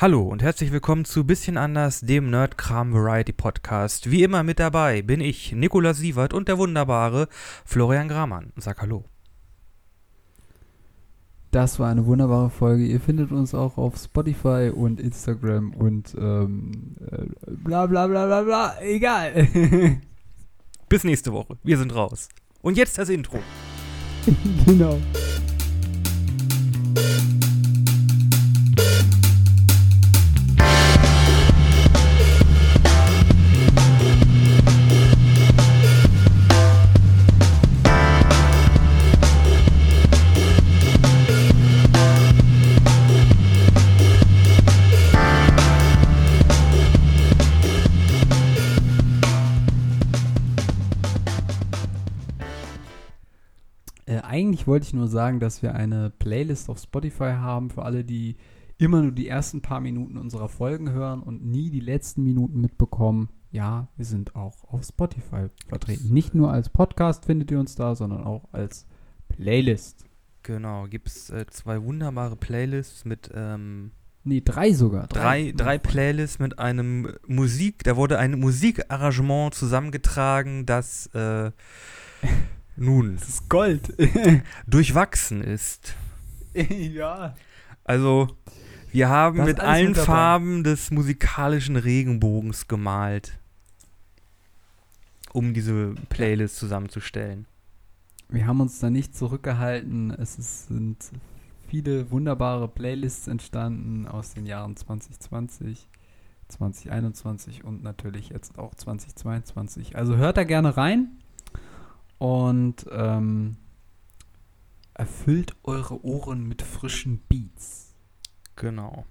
Hallo und herzlich willkommen zu Bisschen anders, dem Nerdkram Variety Podcast. Wie immer mit dabei bin ich, Nikolaus Sievert und der wunderbare Florian Gramann. Sag Hallo. Das war eine wunderbare Folge. Ihr findet uns auch auf Spotify und Instagram und ähm, äh, bla bla bla bla bla. Egal. Bis nächste Woche. Wir sind raus. Und jetzt das Intro. genau. Eigentlich wollte ich nur sagen, dass wir eine Playlist auf Spotify haben für alle, die immer nur die ersten paar Minuten unserer Folgen hören und nie die letzten Minuten mitbekommen. Ja, wir sind auch auf Spotify vertreten. Nicht nur als Podcast findet ihr uns da, sondern auch als Playlist. Genau, gibt es äh, zwei wunderbare Playlists mit ähm, Nee, drei sogar. drei, drei Playlists mit einem Musik, da wurde ein Musikarrangement zusammengetragen, das äh, nun Das ist Gold. durchwachsen ist. ja. Also, wir haben mit allen. Farben des musikalischen Regenbogens gemalt, um diese Playlist zusammenzustellen. Wir haben uns da nicht zurückgehalten. Es ist, sind viele wunderbare Playlists entstanden aus den Jahren 2020, 2021 und natürlich jetzt auch 2022. Also hört da gerne rein und ähm, erfüllt eure Ohren mit frischen Beats. Genau.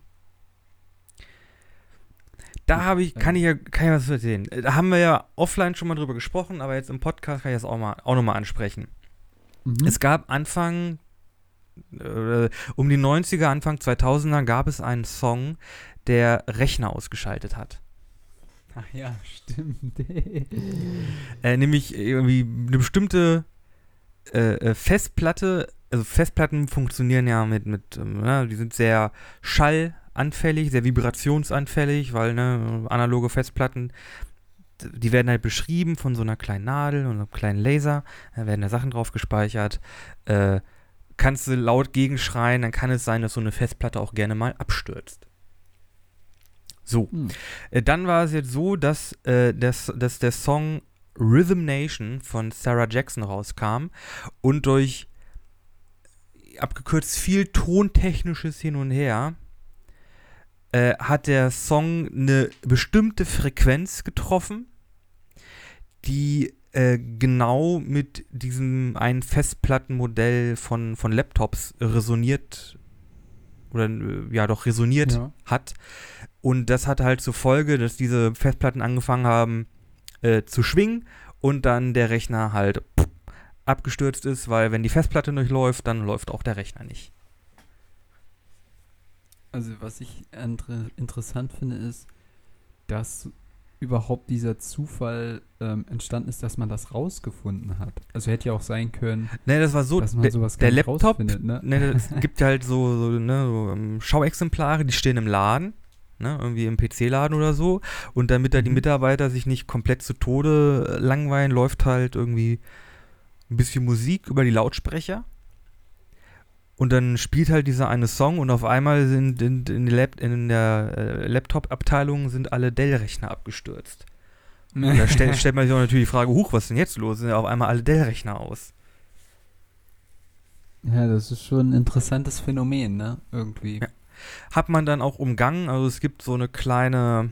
Da habe ich, kann ich ja, kann ich was erzählen. Äh, Da haben wir ja offline schon mal drüber gesprochen, aber jetzt im Podcast kann ich das auch mal, auch nochmal ansprechen. Mhm. Es gab Anfang, äh, um die 90er, Anfang 2000er gab es einen Song, der Rechner ausgeschaltet hat. Ach ja, stimmt. Äh, nämlich irgendwie eine bestimmte äh, äh, Festplatte, also Festplatten funktionieren ja mit, mit ne, die sind sehr schallanfällig, sehr vibrationsanfällig, weil ne, analoge Festplatten, die werden halt beschrieben von so einer kleinen Nadel und einem kleinen Laser, da werden da Sachen drauf gespeichert. Äh, kannst du laut gegenschreien, dann kann es sein, dass so eine Festplatte auch gerne mal abstürzt. So. Hm. Äh, Dann war es jetzt so, dass, äh, das, dass der Song Rhythm Nation von Sarah Jackson rauskam und durch abgekürzt viel tontechnisches Hin und Her äh, hat der Song eine bestimmte Frequenz getroffen, die äh, genau mit diesem einen Festplattenmodell von, von Laptops resoniert oder äh, ja doch resoniert Ja. hat. Und das hat halt zur Folge, dass diese Festplatten angefangen haben äh, zu schwingen und dann der Rechner halt pff, abgestürzt ist, weil wenn die Festplatte nicht läuft, dann läuft auch der Rechner nicht. Also was ich inter interessant finde, ist, dass überhaupt dieser Zufall ähm, entstanden ist, dass man das rausgefunden hat. Also hätte ja auch sein können, Ne, das war so, dass man der, sowas der Laptop, ne? ne, es gibt halt so, so, ne, so ähm, Schauexemplare, die stehen im Laden, ne, irgendwie im PC-Laden oder so. Und damit da die Mhm. Mitarbeiter sich nicht komplett zu Tode äh, langweilen, läuft halt irgendwie ein bisschen Musik über die Lautsprecher. Und dann spielt halt dieser eine Song und auf einmal sind in, in, der Lap- in der äh, Laptop-Abteilung sind alle Dell-Rechner abgestürzt. Und da stell, stellt man sich auch natürlich die Frage, huch, was ist denn jetzt los? Sind ja auf einmal alle Dell-Rechner aus. Ja, das ist schon ein interessantes Phänomen, ne? Irgendwie. Ja. hat man dann auch umgangen. Also es gibt so eine kleine,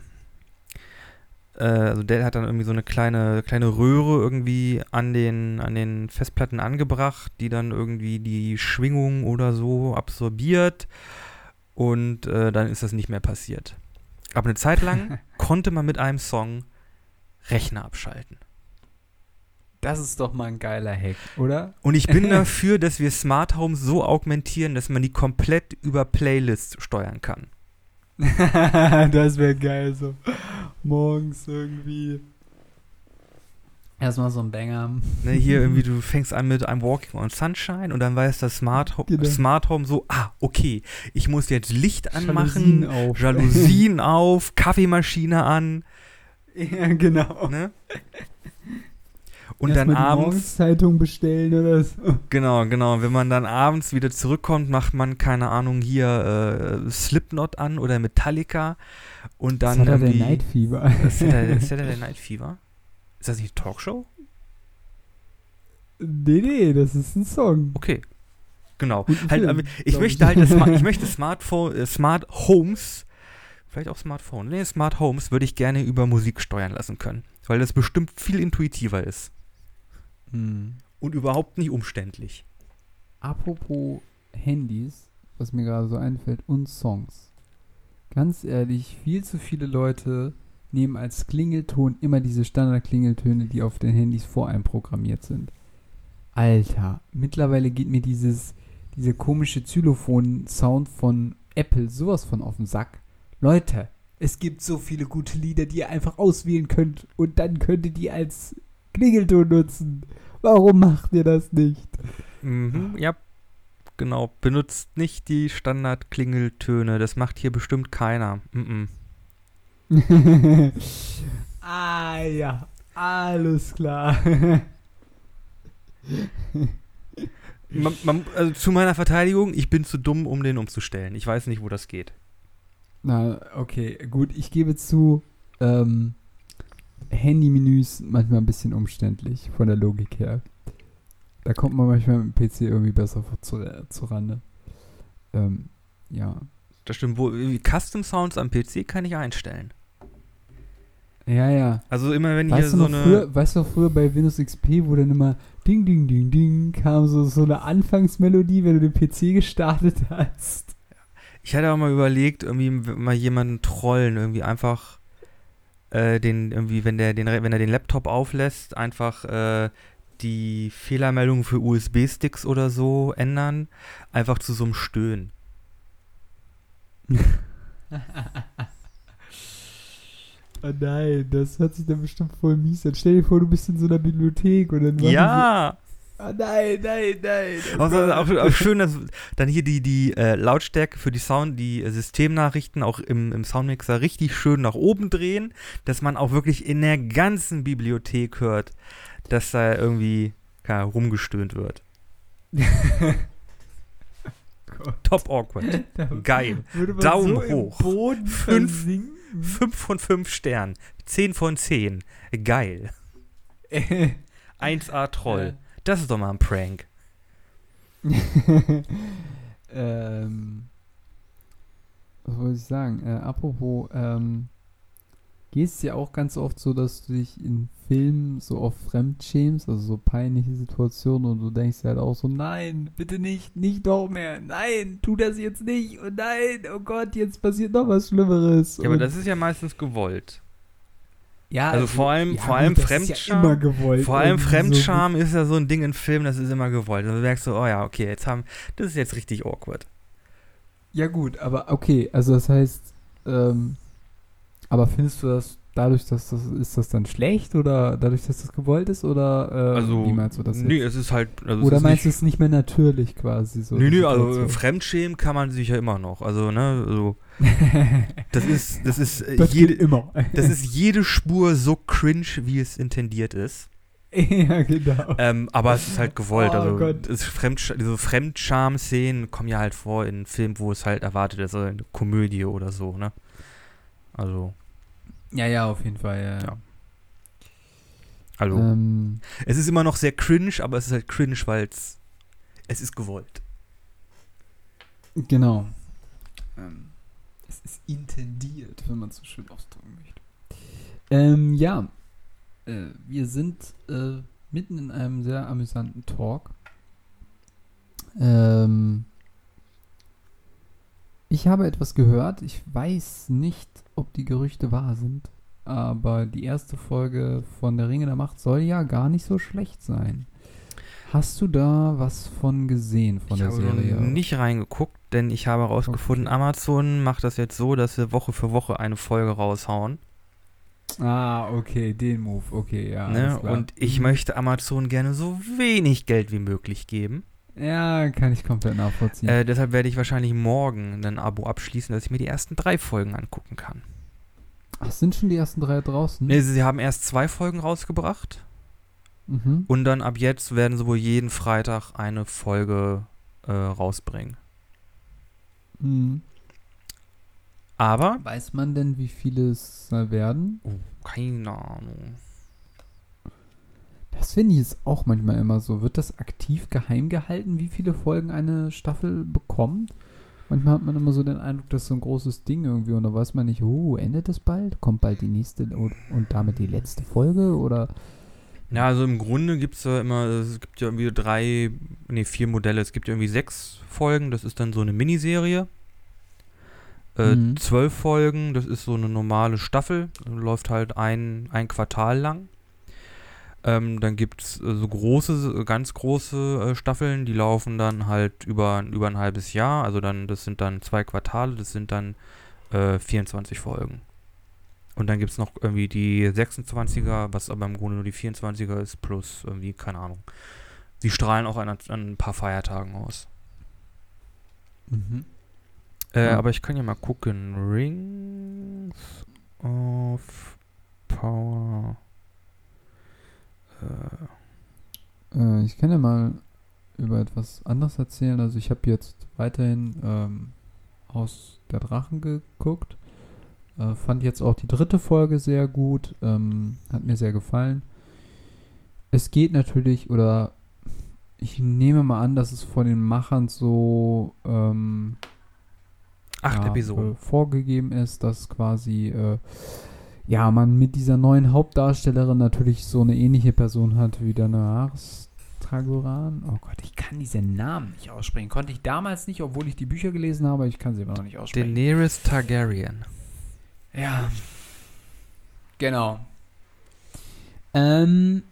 also Dell hat dann irgendwie so eine kleine, kleine Röhre irgendwie an den, an den Festplatten angebracht, die dann irgendwie die Schwingung oder so absorbiert und äh, dann ist das nicht mehr passiert. Aber eine Zeit lang konnte man mit einem Song Rechner abschalten. Das ist doch mal ein geiler Hack, oder? Und ich bin dafür, dass wir Smart Homes so augmentieren, dass man die komplett über Playlists steuern kann. das wäre geil so. Morgens irgendwie Erstmal so ein Banger. Ne, hier irgendwie, du fängst an mit I'm Walking on Sunshine und dann weiß das Smart, Ho Genau. Smart Home so, ah, okay, ich muss jetzt Licht Jalousien anmachen, auf. Jalousien auf, Kaffeemaschine an, ja, genau. ne? Und Erst dann abends, Morgenszeitung bestellen oder so. genau, genau, wenn man dann abends wieder zurückkommt, macht man, keine Ahnung, hier äh, Slipknot an oder Metallica und dann Saturday irgendwie... Night Fever. Saturday, Saturday Night Fever? Ist das nicht eine Talkshow? nee, nee, das ist ein Song. Okay. Genau. Halt, aber ich möchte halt, das, ich möchte Smartphone, äh, Smart Homes, vielleicht auch Smartphone, nee, Smart Homes würde ich gerne über Musik steuern lassen können, weil das bestimmt viel intuitiver ist Hm. und überhaupt nicht umständlich. Apropos Handys, was mir gerade so einfällt, und Songs. Ganz ehrlich, viel zu viele Leute nehmen als Klingelton immer diese Standard-Klingeltöne, die auf den Handys voreinprogrammiert sind. Alter, mittlerweile geht mir dieses, dieser komische Xylophon-Sound von Apple sowas von auf den Sack. Leute, es gibt so viele gute Lieder, die ihr einfach auswählen könnt und dann könnt ihr als Klingelton nutzen. Warum macht ihr das nicht? Mhm, ja, genau. Benutzt nicht die Standard-Klingeltöne, das macht hier bestimmt keiner. Mhm. ah ja, alles klar. Man, man, also zu meiner Verteidigung, ich bin zu dumm, um den umzustellen. Ich weiß nicht, wo das geht. Na, okay, gut, ich gebe zu, ähm, Handymenüs manchmal ein bisschen umständlich von der Logik her. Da kommt man manchmal mit dem PC irgendwie besser vor zu, äh, zurande. Ähm, ja. Das stimmt, wo Custom Sounds am PC kann ich einstellen. Ja, ja. Also immer wenn hier Weißt du, so eine. früher, weißt du noch früher bei Windows XP, wo dann immer Ding, Ding, Ding, Ding kam so, so eine Anfangsmelodie, wenn du den PC gestartet hast? Ich hatte auch mal überlegt, irgendwie mal jemanden trollen, irgendwie einfach äh, den, irgendwie, wenn der den, wenn er den Laptop auflässt, einfach äh, die Fehlermeldung für USB-Sticks oder so ändern, einfach zu so einem Stöhnen. Oh nein, das hört sich dann bestimmt voll mies an. Stell dir vor, du bist in so einer Bibliothek und dann Ja! Oh nein, nein, nein. Also auch, auch schön, dass dann hier die, die äh, Lautstärke für die Sound, die äh, Systemnachrichten auch im, im Soundmixer richtig schön nach oben drehen, dass man auch wirklich in der ganzen Bibliothek hört, dass da irgendwie Ahnung, rumgestöhnt wird. Top awkward. Geil. Daumen so hoch. Boden Fünf. 5 von 5 Sternen. 10 von 10. Geil. 1A Troll. Das ist doch mal ein Prank. ähm, was wollte ich sagen? Äh, apropos, ähm, geht es dir auch ganz oft so, dass du dich in Filmen so oft fremdschämst, also so peinliche Situationen und du denkst halt auch so, nein, bitte nicht, nicht noch mehr, nein, tu das jetzt nicht und nein, oh Gott, jetzt passiert noch was Schlimmeres. Ja, aber das ist ja meistens gewollt. Ja, also vor allem- ja, vor allem Fremdscham- Ja gewollt. Vor allem Fremdscham ist ja so ein Ding in Filmen, das ist immer gewollt. Also du merkst so, oh ja, okay, jetzt haben, das ist jetzt richtig awkward. So. Ja gut, aber okay, also das heißt, ähm, aber findest du das dadurch, dass das, ist das dann schlecht oder dadurch, dass das gewollt ist oder äh, Also, wie meinst du das nee, jetzt? es ist halt, also Oder ist meinst du es nicht mehr natürlich quasi so? Nö, die nö, also? Fremdschämen kann man sich ja immer noch. Also, ne, also, das ist, das ist, äh, das jede, immer. das ist jede Spur so cringe, wie es intendiert ist. ja, genau. Ähm, aber es ist halt gewollt. Oh also Gott. es Fremdsch diese Fremdscham-Szenen kommen ja halt vor in Filmen, wo es halt erwartet ist, also eine Komödie oder so, ne? Also, Ja, ja, auf jeden Fall, ja. Ja. also Ähm, es ist immer noch sehr cringe, aber es ist halt cringe, weil es es ist gewollt. genau. Ähm, es ist intendiert, wenn man es so schön ausdrücken möchte. Ähm, ja. Äh, wir sind äh, mitten in einem sehr amüsanten Talk. Ähm, ich habe etwas gehört. Ich weiß nicht, ob die Gerüchte wahr sind. Aber die erste Folge von Der Ringe der Macht soll ja gar nicht so schlecht sein. Hast du da was von gesehen von ich der habe Serie? nicht reingeguckt, denn ich habe herausgefunden, Okay. Amazon macht das jetzt so, dass sie Woche für Woche eine Folge raushauen. Ah, okay, den Move, okay, ja. Ne? Und ich Mhm. möchte Amazon gerne so wenig Geld wie möglich geben. Ja, kann ich komplett nachvollziehen. Äh, deshalb werde ich wahrscheinlich morgen ein Abo abschließen, dass ich mir die ersten drei Folgen angucken kann. Ach, sind schon die ersten drei draußen? Ne, sie haben erst zwei Folgen rausgebracht Mhm. und dann ab jetzt werden sie wohl jeden Freitag eine Folge äh, rausbringen. Mhm. Aber, Weiß man denn, wie viele es werden? oh, keine Ahnung. Das finde ich jetzt auch manchmal immer so. Wird das aktiv geheim gehalten, wie viele Folgen eine Staffel bekommt? Manchmal hat man immer so den Eindruck, das ist so ein großes Ding irgendwie und da weiß man nicht, oh, endet es bald? Kommt bald die nächste und, und damit die letzte Folge? Oder Ja, also im Grunde gibt es ja immer, es gibt ja irgendwie drei, nee, vier Modelle. Es gibt ja irgendwie sechs Folgen, das ist dann so eine Miniserie. Äh, Mhm. Zwölf Folgen, das ist so eine normale Staffel, läuft halt ein, ein Quartal lang. Ähm, dann gibt es äh, so große, ganz große äh, Staffeln, die laufen dann halt über, über ein halbes Jahr. Also dann, das sind dann zwei Quartale, das sind dann äh, 24 Folgen. Und dann gibt es noch irgendwie die 26er, was aber im Grunde nur die 24er ist, plus irgendwie, keine Ahnung. Sie strahlen auch an, an ein paar Feiertagen aus. Mhm. Äh, Ja. Aber ich kann ja mal gucken. Rings of Power. Äh, Äh, ich kann ja mal über etwas anderes erzählen. Also ich habe jetzt weiterhin ähm, Haus der Drachen geguckt. Äh, fand jetzt auch die dritte Folge sehr gut. Ähm, hat mir sehr gefallen. Es geht natürlich, oder ich nehme mal an, dass es von den Machern so ähm, acht ja, Episoden. Äh, vorgegeben ist, dass quasi äh, ja man mit dieser neuen Hauptdarstellerin natürlich so eine ähnliche Person hat wie Daenerys Targaryen. Oh Gott, ich kann diesen Namen nicht aussprechen. Konnte ich damals nicht, obwohl ich die Bücher gelesen habe. Ich kann sie immer noch nicht aussprechen. Daenerys Targaryen. Ja. Genau. Ähm,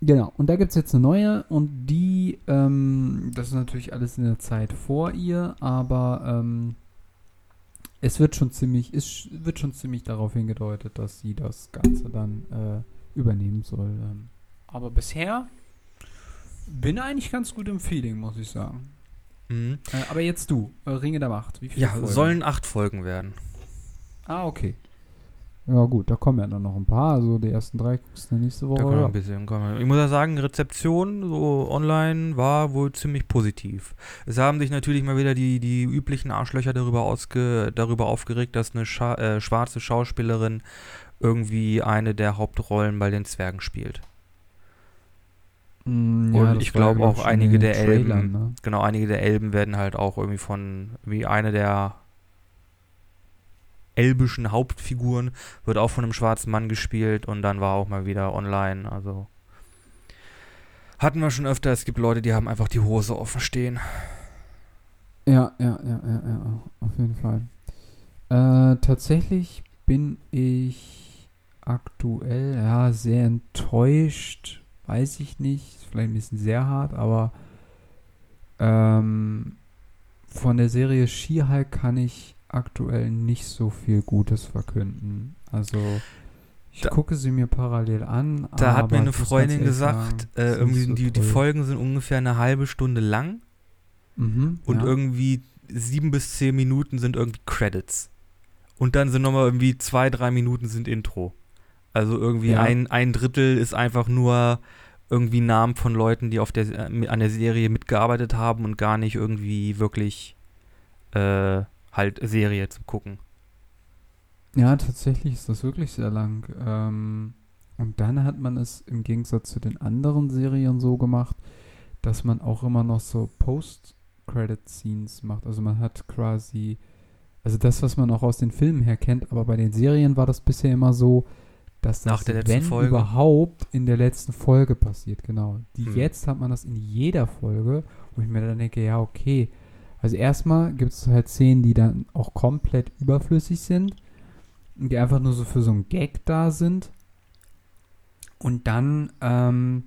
genau. Und da gibt es jetzt eine neue und die, ähm, das ist natürlich alles in der Zeit vor ihr, aber ähm, es wird schon ziemlich, es sch- wird schon ziemlich darauf hingedeutet, dass sie das Ganze dann äh, übernehmen soll. Ähm. Aber bisher bin eigentlich ganz gut im Feeling, muss ich sagen. Mhm. Äh, aber jetzt du, äh, Ringe der Macht. Wie viele Ja, Folgen? sollen acht Folgen werden. Ah, okay. Ja, gut, da kommen ja dann noch ein paar. Also die ersten drei guckst du nächste Da Woche. man ja. ein bisschen kommen. Ich muss ja sagen, Rezeption so online war wohl ziemlich positiv. Es haben sich natürlich mal wieder die, die üblichen Arschlöcher darüber, ausge, darüber aufgeregt, dass eine Scha äh, schwarze Schauspielerin irgendwie eine der Hauptrollen bei den Zwergen spielt. Mm, Und das ich ja, glaube glaub auch einige der Elben. Trailern, Ne? Genau, einige der Elben werden halt auch irgendwie von, wie eine der elbischen Hauptfiguren wird auch von einem schwarzen Mann gespielt und dann war auch mal wieder online, also hatten wir schon öfter, es gibt Leute, die haben einfach die Hose offen stehen. Ja, ja, ja, ja, ja, auf jeden Fall. Äh, tatsächlich bin ich aktuell ja sehr enttäuscht. Weiß ich nicht, vielleicht ein bisschen sehr hart, aber ähm, von der Serie She-Hulk kann ich aktuell nicht so viel Gutes verkünden. Also ich Da- gucke sie mir parallel an. Da hat mir eine Freundin gesagt, sagen, äh, irgendwie so die, die. Folgen sind ungefähr eine halbe Stunde lang Mhm, und ja. irgendwie sieben bis zehn Minuten sind irgendwie Credits. Und dann sind nochmal irgendwie zwei, drei Minuten sind Intro. Also irgendwie Ja. ein, ein Drittel ist einfach nur irgendwie Namen von Leuten, die auf der, äh, an der Serie mitgearbeitet haben und gar nicht irgendwie wirklich äh, halt Serie zu gucken. Ja, tatsächlich ist das wirklich sehr lang. Ähm, und dann hat man es im Gegensatz zu den anderen Serien so gemacht, dass man auch immer noch so Post-Credit-Scenes macht. Also man hat quasi, also das, was man auch aus den Filmen her kennt, aber bei den Serien war das bisher immer so, dass das, Nach der letzten wenn Folge. überhaupt, in der letzten Folge passiert, genau. Die Hm. jetzt hat man das in jeder Folge, wo ich mir dann denke, ja, okay. Also erstmal gibt es halt Szenen, die dann auch komplett überflüssig sind und die einfach nur so für so einen Gag da sind. Und dann, ähm,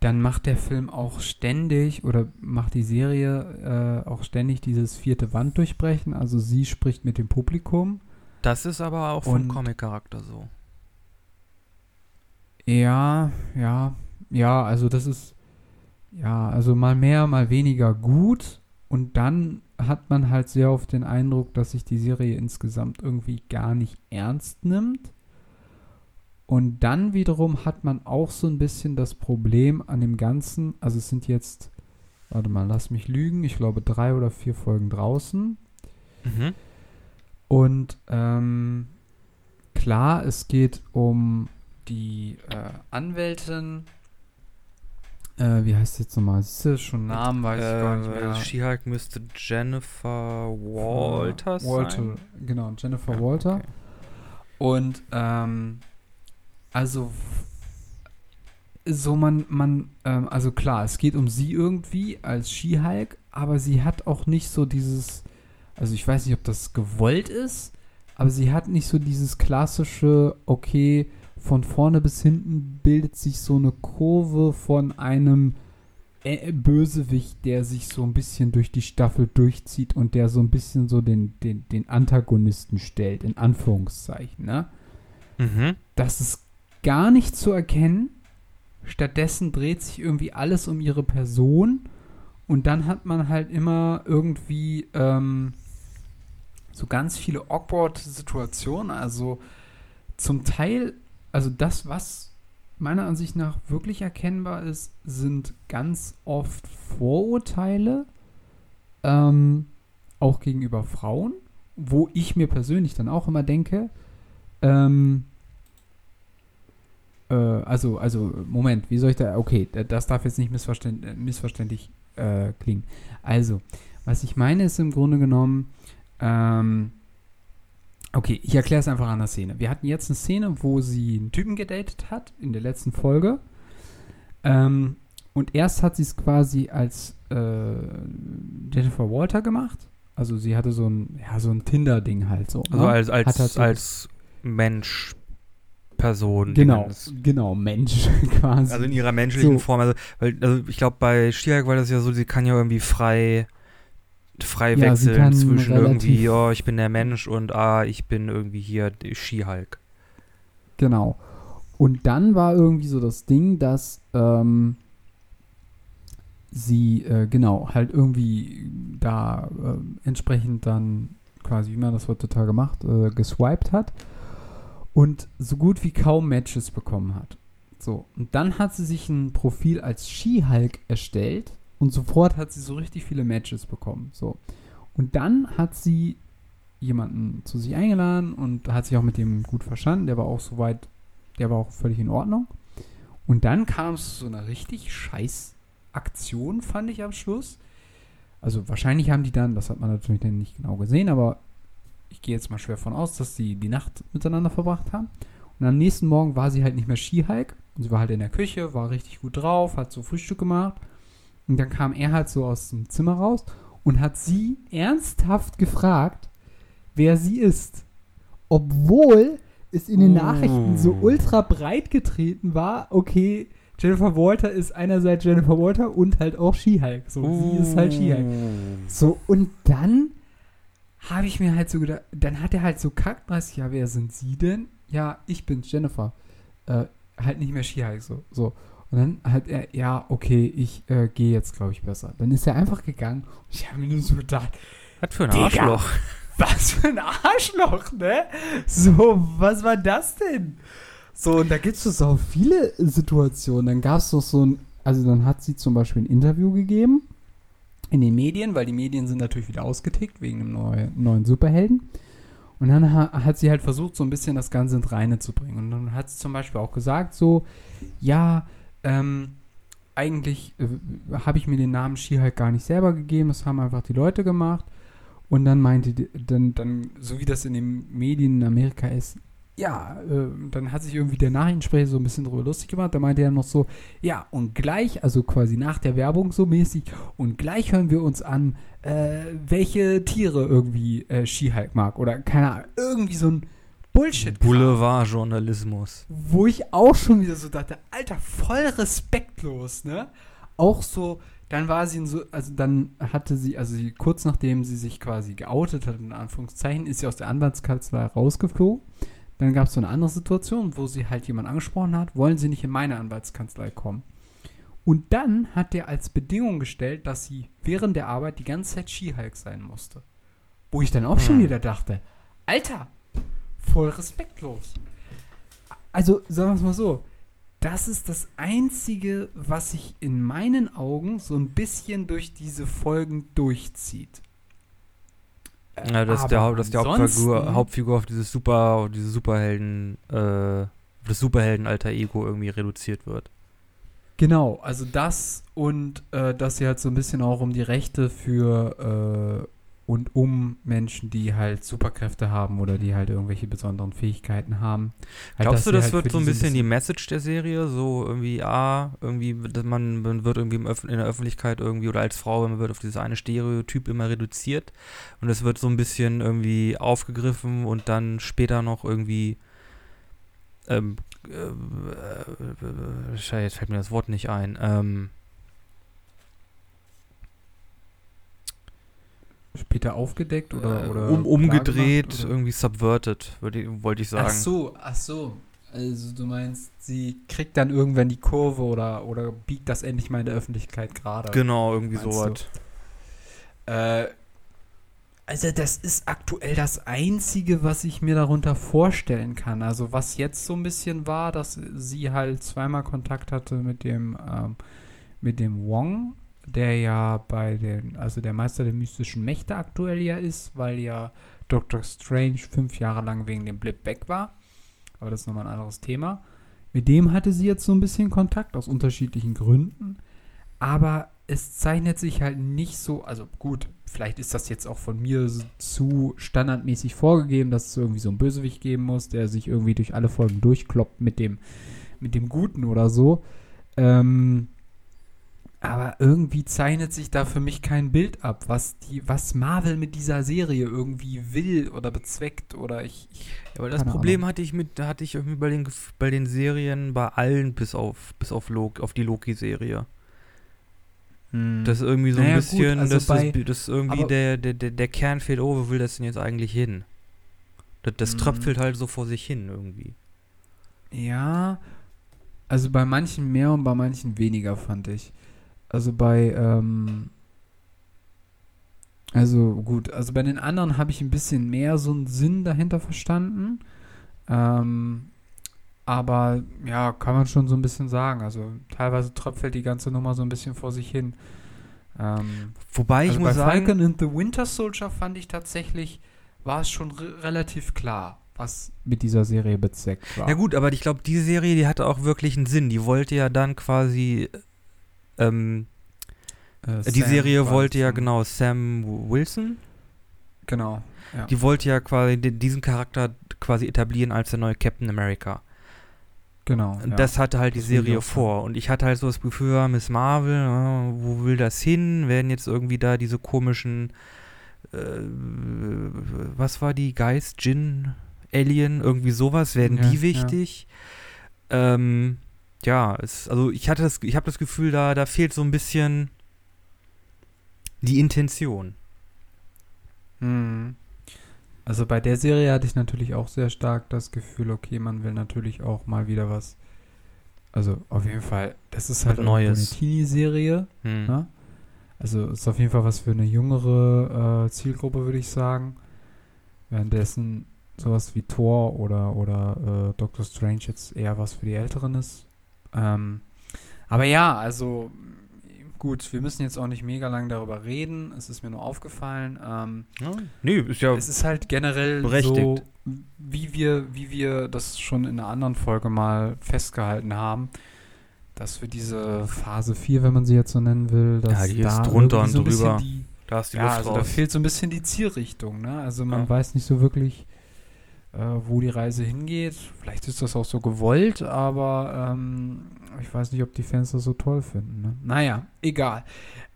dann macht der Film auch ständig oder macht die Serie äh, auch ständig dieses vierte Wand durchbrechen. Also sie spricht mit dem Publikum. Das ist aber auch vom Comic-Charakter so. Ja, ja, ja, also das ist, ja, also mal mehr, mal weniger gut. Und dann hat man halt sehr oft den Eindruck, dass sich die Serie insgesamt irgendwie gar nicht ernst nimmt. Und dann wiederum hat man auch so ein bisschen das Problem an dem Ganzen, also es sind jetzt, warte mal, lass mich lügen, ich glaube drei oder vier Folgen draußen. Mhm. Und ähm, klar, es geht um die äh, Anwältin. Äh, wie heißt sie jetzt nochmal? Siehst du schon Namen, weiß ich gar nicht mehr. Äh, She-Hulk müsste Jennifer Walters Walter, sein. genau, Jennifer Ja, Walter. okay. Und ähm, also so man, man, ähm, also klar, es geht um sie irgendwie als She-Hulk, aber sie hat auch nicht so dieses, also ich weiß nicht, ob das gewollt ist, aber sie hat nicht so dieses klassische, okay, von vorne bis hinten bildet sich so eine Kurve von einem äh, Bösewicht, der sich so ein bisschen durch die Staffel durchzieht und der so ein bisschen so den, den, den Antagonisten stellt, in Anführungszeichen, ne? Mhm. Das ist gar nicht zu erkennen. Stattdessen dreht sich irgendwie alles um ihre Person. Und dann hat man halt immer irgendwie ähm, so ganz viele awkward Situationen. Also zum Teil, also das, was meiner Ansicht nach wirklich erkennbar ist, sind ganz oft Vorurteile, ähm, auch gegenüber Frauen, wo ich mir persönlich dann auch immer denke, ähm, äh, also, also, Moment, wie soll ich da, okay, da- das darf jetzt nicht missverständ, äh, missverständlich äh, klingen. Also, was ich meine ist im Grunde genommen, ähm, okay, ich erkläre es einfach an der Szene. Wir hatten jetzt eine Szene, wo sie einen Typen gedatet hat, in der letzten Folge. Ähm, und erst hat sie es quasi als äh, Jennifer Walter gemacht. Also sie hatte so ein, ja, so ein Tinder-Ding halt so. Also ne? als, als, halt so als Mensch, Person. Genau, genau, Mensch quasi. Also in ihrer menschlichen So. Form. Also, weil, also ich glaube, bei She-Hulk war das ja so, sie kann ja irgendwie frei, frei Ja, wechseln zwischen irgendwie, oh, ich bin der Mensch und ah, ich bin irgendwie hier die She-Hulk. Genau. Und dann war irgendwie so das Ding, dass ähm, sie, äh, genau, halt irgendwie da äh, entsprechend dann quasi, wie man das heutzutage macht, äh, geswiped hat und so gut wie kaum Matches bekommen hat. So, und dann hat sie sich ein Profil als She-Hulk erstellt und sofort hat sie so richtig viele Matches bekommen. So. Und dann hat sie jemanden zu sich eingeladen und hat sich auch mit dem gut verstanden. Der war auch soweit, der war auch völlig in Ordnung. Und dann kam es zu so einer richtig scheiß Aktion, fand ich am Schluss. Also wahrscheinlich haben die dann, das hat man natürlich dann nicht genau gesehen, aber ich gehe jetzt mal schwer von aus, dass sie die Nacht miteinander verbracht haben. Und am nächsten Morgen war sie halt nicht mehr Skihike und sie war halt in der Küche, war richtig gut drauf, hat so Frühstück gemacht. Und dann kam er halt so aus dem Zimmer raus und hat sie ernsthaft gefragt, wer sie ist. Obwohl es in den. Nachrichten so ultra breit getreten war, okay, Jennifer Walter ist einerseits Jennifer Walter und halt auch She-Hulk. So, sie ist halt She-Hulk. So, und dann habe ich mir halt so gedacht, dann hat er halt so kackdreist, ja, wer sind Sie denn? Ja, ich bin's, Jennifer. Äh, halt nicht mehr Skihike, so. so. Und dann hat er, ja, okay, ich äh, gehe jetzt, glaube ich, besser. Dann ist er einfach gegangen und ich habe mir nur so gedacht, Was für ein Digga. Arschloch. was für ein Arschloch, ne? So, was war das denn? So, und da gibt es so viele Situationen. Dann gab es noch so ein, also dann hat sie zum Beispiel ein Interview gegeben in den Medien, weil die Medien sind natürlich wieder ausgetickt wegen einem neuen, neuen Superhelden. Und dann ha hat sie halt versucht, so ein bisschen das Ganze ins Reine zu bringen. Und dann hat sie zum Beispiel auch gesagt, so, ja, ähm, eigentlich äh, habe ich mir den Namen She-Hulk gar nicht selber gegeben, das haben einfach die Leute gemacht. Und dann meinte, dann, dann, so wie das in den Medien in Amerika ist, ja, äh, dann hat sich irgendwie der Nachrichtensprecher so ein bisschen drüber lustig gemacht. Da meinte er noch so, ja, und gleich, also quasi nach der Werbung so mäßig, und gleich hören wir uns an, äh, welche Tiere irgendwie äh, She-Hulk mag. Oder keine Ahnung, irgendwie so ein Bullshit. Boulevardjournalismus. Wo ich auch schon wieder so dachte, Alter, voll respektlos, ne? Auch so, dann war sie in so, also dann hatte sie, also sie, kurz nachdem sie sich quasi geoutet hat, in Anführungszeichen, ist sie aus der Anwaltskanzlei rausgeflogen. Dann gab es so eine andere Situation, wo sie halt jemand angesprochen hat, wollen Sie nicht in meine Anwaltskanzlei kommen? Und dann hat er als Bedingung gestellt, dass sie während der Arbeit die ganze Zeit She-Hulk sein musste. Wo ich dann auch schon Hm. wieder dachte, Alter, voll respektlos. Also, sagen wir es mal so, das ist das Einzige, was sich in meinen Augen so ein bisschen durch diese Folgen durchzieht. Ja, dass, der, dass die Hauptfigur, Hauptfigur auf dieses Super, auf diese Superhelden, äh, auf das Superhelden-Alter Ego irgendwie reduziert wird. Genau, also das und äh, dass sie halt so ein bisschen auch um die Rechte für äh, und um Menschen, die halt Superkräfte haben oder die halt irgendwelche besonderen Fähigkeiten haben. Halt, Glaubst du, das halt wird so ein bisschen die Message der Serie? So irgendwie, ah, irgendwie, dass man, man wird irgendwie in der Öffentlichkeit irgendwie oder als Frau, man wird auf dieses eine Stereotyp immer reduziert und es wird so ein bisschen irgendwie aufgegriffen und dann später noch irgendwie, ähm, äh, äh, äh, jetzt fällt mir das Wort nicht ein, ähm, später aufgedeckt oder, äh, oder um, umgedreht, oder? irgendwie subverted, würde ich- wollte ich sagen. Ach so, ach so. Also du meinst, sie kriegt dann irgendwann die Kurve oder, oder biegt das endlich mal in der Öffentlichkeit gerade. Genau, irgendwie sowas. Äh, also das ist aktuell das Einzige, was ich mir darunter vorstellen kann. Also was jetzt so ein bisschen war, dass sie halt zweimal Kontakt hatte mit dem, ähm, mit dem Wong, der ja bei den, also der Meister der mystischen Mächte aktuell ja ist, weil ja Doctor Strange fünf Jahre lang wegen dem Blip weg war. Aber das ist nochmal ein anderes Thema. Mit dem hatte sie jetzt so ein bisschen Kontakt aus unterschiedlichen Gründen. Aber es zeichnet sich halt nicht so, also gut, vielleicht ist das jetzt auch von mir zu standardmäßig vorgegeben, dass es irgendwie so einen Bösewicht geben muss, der sich irgendwie durch alle Folgen durchkloppt mit dem, mit dem Guten oder so. Ähm, aber irgendwie zeichnet sich da für mich kein Bild ab, was die, was Marvel mit dieser Serie irgendwie will oder bezweckt oder ich, ich Ja, aber das Problem Ahnung. hatte ich mit, hatte ich irgendwie bei den, bei den Serien, bei allen bis auf, bis auf, Loki, auf die Loki-Serie. Das ist irgendwie so Naja, ein gut, bisschen, also dass bei- das, das irgendwie der, der, der, der Kern fehlt, oh, wo will das denn jetzt eigentlich hin? Das, das Mhm. tröpfelt halt so vor sich hin irgendwie. Ja, also bei manchen mehr und bei manchen weniger, fand ich. Also bei, ähm, also gut, also bei den anderen habe ich ein bisschen mehr so einen Sinn dahinter verstanden. Ähm, aber ja, kann man schon so ein bisschen sagen. Also teilweise tröpfelt die ganze Nummer so ein bisschen vor sich hin. Ähm, Wobei ich also muss bei sagen, Falcon and the Winter Soldier fand ich tatsächlich, war es schon re relativ klar, was mit dieser Serie bezweckt war. ja gut, aber ich glaube, die Serie, die hatte auch wirklich einen Sinn. Die wollte ja dann quasi, ähm, Äh, die Sam Serie wollte ja genau Sam Wilson, Genau. Ja. die wollte ja quasi di- diesen Charakter quasi etablieren als der neue Captain America. genau. Und ja. das hatte halt die Das Serie vor. Und ich hatte halt so das Gefühl, ja, Miss Marvel, wo will das hin? Werden jetzt irgendwie da diese komischen, äh, was war die? Geist, Jin, Alien, irgendwie sowas? Werden Ja, die ja. wichtig? Ähm, ja, es, also ich hatte das, ich habe das Gefühl, da, da fehlt so ein bisschen die Intention. Mhm. Also bei der Serie hatte ich natürlich auch sehr stark das Gefühl, okay, man will natürlich auch mal wieder was. Also auf jeden Fall, das ist halt Neues. eine Teenie-Serie. Hm. Ne? Also ist auf jeden Fall was für eine jüngere äh, Zielgruppe, würde ich sagen. Währenddessen sowas wie Thor oder, oder äh, Doctor Strange jetzt eher was für die Älteren ist. Ähm, aber ja, also gut, wir müssen jetzt auch nicht mega lang darüber reden. Es ist mir nur aufgefallen. Ähm, Ja, nee, ist ja. es ist halt generell berechtigt. so, wie wir, wie wir das schon in einer anderen Folge mal festgehalten haben, dass für diese Phase 4, wenn man sie jetzt so nennen will, dass Ja, die ist da drunter so ein und bisschen drüber. Die, da ist die ja, Luft also da raus. fehlt so ein bisschen die Zielrichtung, ne? Also man Ja. weiß nicht so wirklich, äh, wo die Reise hingeht. Vielleicht ist das auch so gewollt, aber ähm, ich weiß nicht, ob die Fans das so toll finden. Ne? Naja, egal.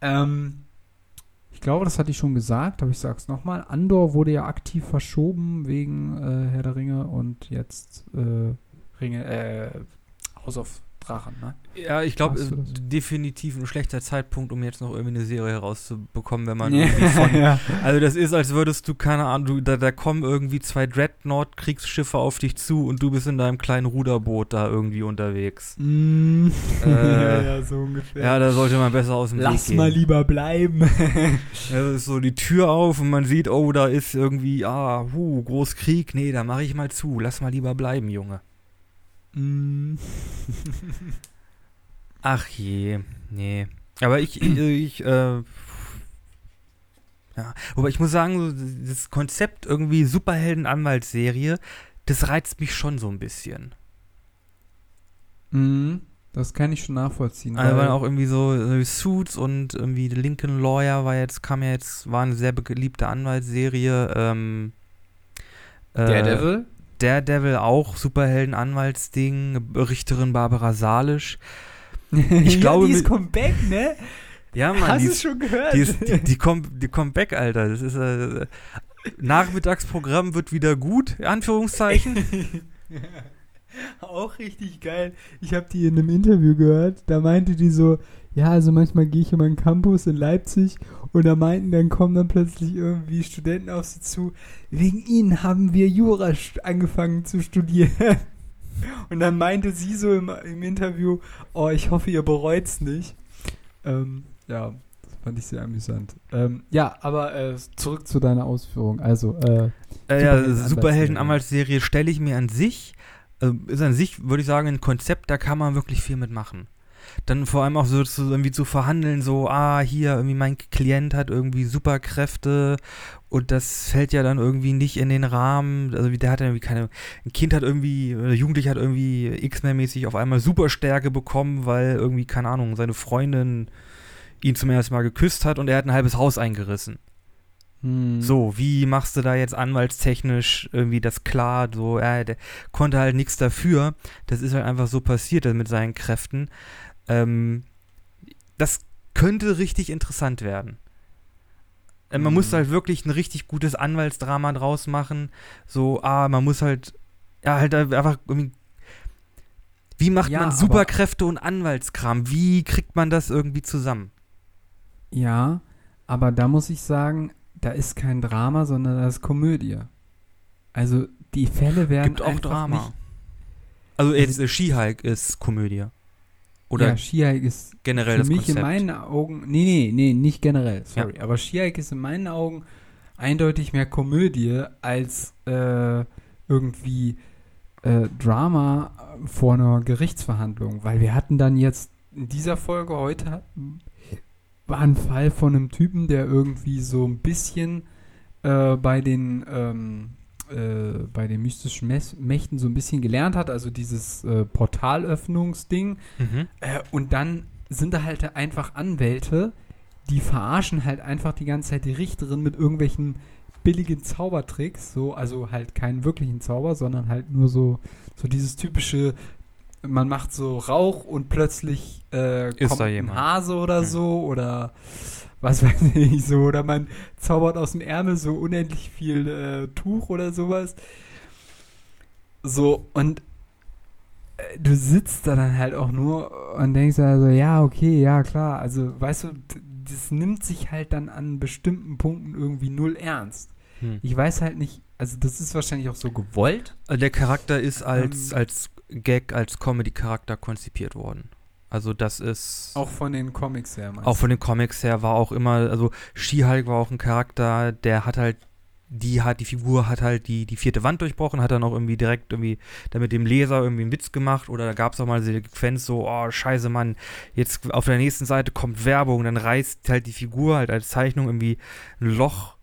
Ähm, ich glaube, das hatte ich schon gesagt, aber ich sage es nochmal. Andor wurde ja aktiv verschoben wegen äh, Herr der Ringe und jetzt äh, Ringe, äh, House of Drachen, ne? Ja, ich glaube, definitiv ein schlechter Zeitpunkt, um jetzt noch irgendwie eine Serie herauszubekommen, wenn man irgendwie von. ja. Also, das ist, als würdest du, keine Ahnung, du, da, da kommen irgendwie zwei Dreadnought-Kriegsschiffe auf dich zu und du bist in deinem kleinen Ruderboot da irgendwie unterwegs. Mm. Äh, ja, ja, so ungefähr. Ja, da sollte man besser aus dem Weg Lass gehen. mal lieber bleiben. Ja, das ist so die Tür auf und man sieht, oh, da ist irgendwie, ah, hu, Großkrieg. Nee, da mache ich mal zu. Lass mal lieber bleiben, Junge. Mm. Ach je, nee. Aber ich, ich, äh, ja, aber ich muss sagen, das Konzept irgendwie Superhelden-Anwaltsserie, das reizt mich schon so ein bisschen. Mm. Das kann ich schon nachvollziehen. Also weil auch irgendwie so äh, Suits und irgendwie The Lincoln Lawyer war jetzt, kam ja jetzt, war eine sehr beliebte Anwaltsserie. Ähm, äh, Daredevil? Daredevil auch, Superhelden-Anwaltsding, Richterin Barbara Salisch. Ich glaube, die ist Comeback, ne? Ja, Mann, Hast du ist, schon gehört? die, ist, die, die, kommt, die kommt back, Alter. Das ist äh, Nachmittagsprogramm wird wieder gut, Anführungszeichen. Auch richtig geil. Ich habe die in einem Interview gehört. Da meinte die so, ja, also manchmal gehe ich in meinen Campus in Leipzig und da meinten, dann kommen dann plötzlich irgendwie Studenten auf sie zu. Wegen ihnen haben wir Jura angefangen zu studieren. Und dann meinte sie so im, im Interview, oh, ich hoffe, ihr bereut's nicht. Ähm, ja, das fand ich sehr amüsant. Ähm, ja, aber äh, zurück zu deiner Ausführung. Also, äh, Äh, ja, Superhelden-Anwaltsserie. Stelle ich mir an sich, äh, ist an sich, würde ich sagen, ein Konzept, da kann man wirklich viel mitmachen. Dann vor allem auch so zu, irgendwie zu verhandeln, so, ah, hier, irgendwie mein Klient hat irgendwie Superkräfte und das fällt ja dann irgendwie nicht in den Rahmen, also wie der hat ja irgendwie keine, ein Kind hat irgendwie, oder Jugendlicher hat irgendwie X-Men-mäßig auf einmal Superstärke bekommen, weil irgendwie, keine Ahnung, seine Freundin ihn zum ersten Mal geküsst hat und er hat ein halbes Haus eingerissen. hm. So, wie machst du da jetzt anwaltstechnisch irgendwie das klar? So, äh, der konnte halt nichts dafür. Das ist halt einfach so passiert mit seinen Kräften. Ähm, das könnte richtig interessant werden. Äh, Man Mhm. muss halt wirklich ein richtig gutes Anwaltsdrama draus machen. So, ah, man muss halt, ja, halt einfach irgendwie. Wie macht Ja, man Superkräfte und Anwaltskram? Wie kriegt man das irgendwie zusammen? Ja, aber da muss ich sagen, da ist kein Drama, sondern da ist Komödie. Also die Fälle werden Gibt auch Drama. Nicht, Also jetzt äh, She-Hulk ist Komödie. Oder ja, She-Hulk ist generell für das mich Konzept. in meinen Augen, nee, nee, nee, nicht generell, sorry, aber She-Hulk ist in meinen Augen eindeutig mehr Komödie als äh, irgendwie äh, Drama vor einer Gerichtsverhandlung, weil wir hatten dann jetzt in dieser Folge heute war ein Fall von einem Typen, der irgendwie so ein bisschen äh, bei den ähm, äh, bei den mystischen Mes Mächten so ein bisschen gelernt hat, also dieses äh, Portalöffnungsding. Mhm. Äh, und dann sind da halt einfach Anwälte, die verarschen halt einfach die ganze Zeit die Richterin mit irgendwelchen billigen Zaubertricks, so, also halt keinen wirklichen Zauber, sondern halt nur so, so dieses typische, man macht so Rauch und plötzlich äh, Ist kommt da ein. Hase oder Hm. so oder was weiß ich so, oder man zaubert aus dem Ärmel so unendlich viel äh, Tuch oder sowas. So, und äh, du sitzt da dann halt auch nur und denkst also, ja, okay, ja, klar. Also, weißt du, das nimmt sich halt dann an bestimmten Punkten irgendwie null ernst. Hm. Ich weiß halt nicht, also das ist wahrscheinlich auch so gewollt. Also Der Charakter ist als, Ähm. als Gag, als Comedy-Charakter konzipiert worden. Also das ist Auch von den Comics her. auch von den Comics her war auch immer, also She-Hulk war auch ein Charakter, der hat halt, die hat, die Figur hat halt die, die vierte Wand durchbrochen, hat dann auch irgendwie direkt irgendwie da mit dem Leser irgendwie einen Witz gemacht oder da gab es auch mal diese Sequenz so, oh scheiße Mann, jetzt auf der nächsten Seite kommt Werbung, dann reißt halt die Figur halt als Zeichnung irgendwie ein Loch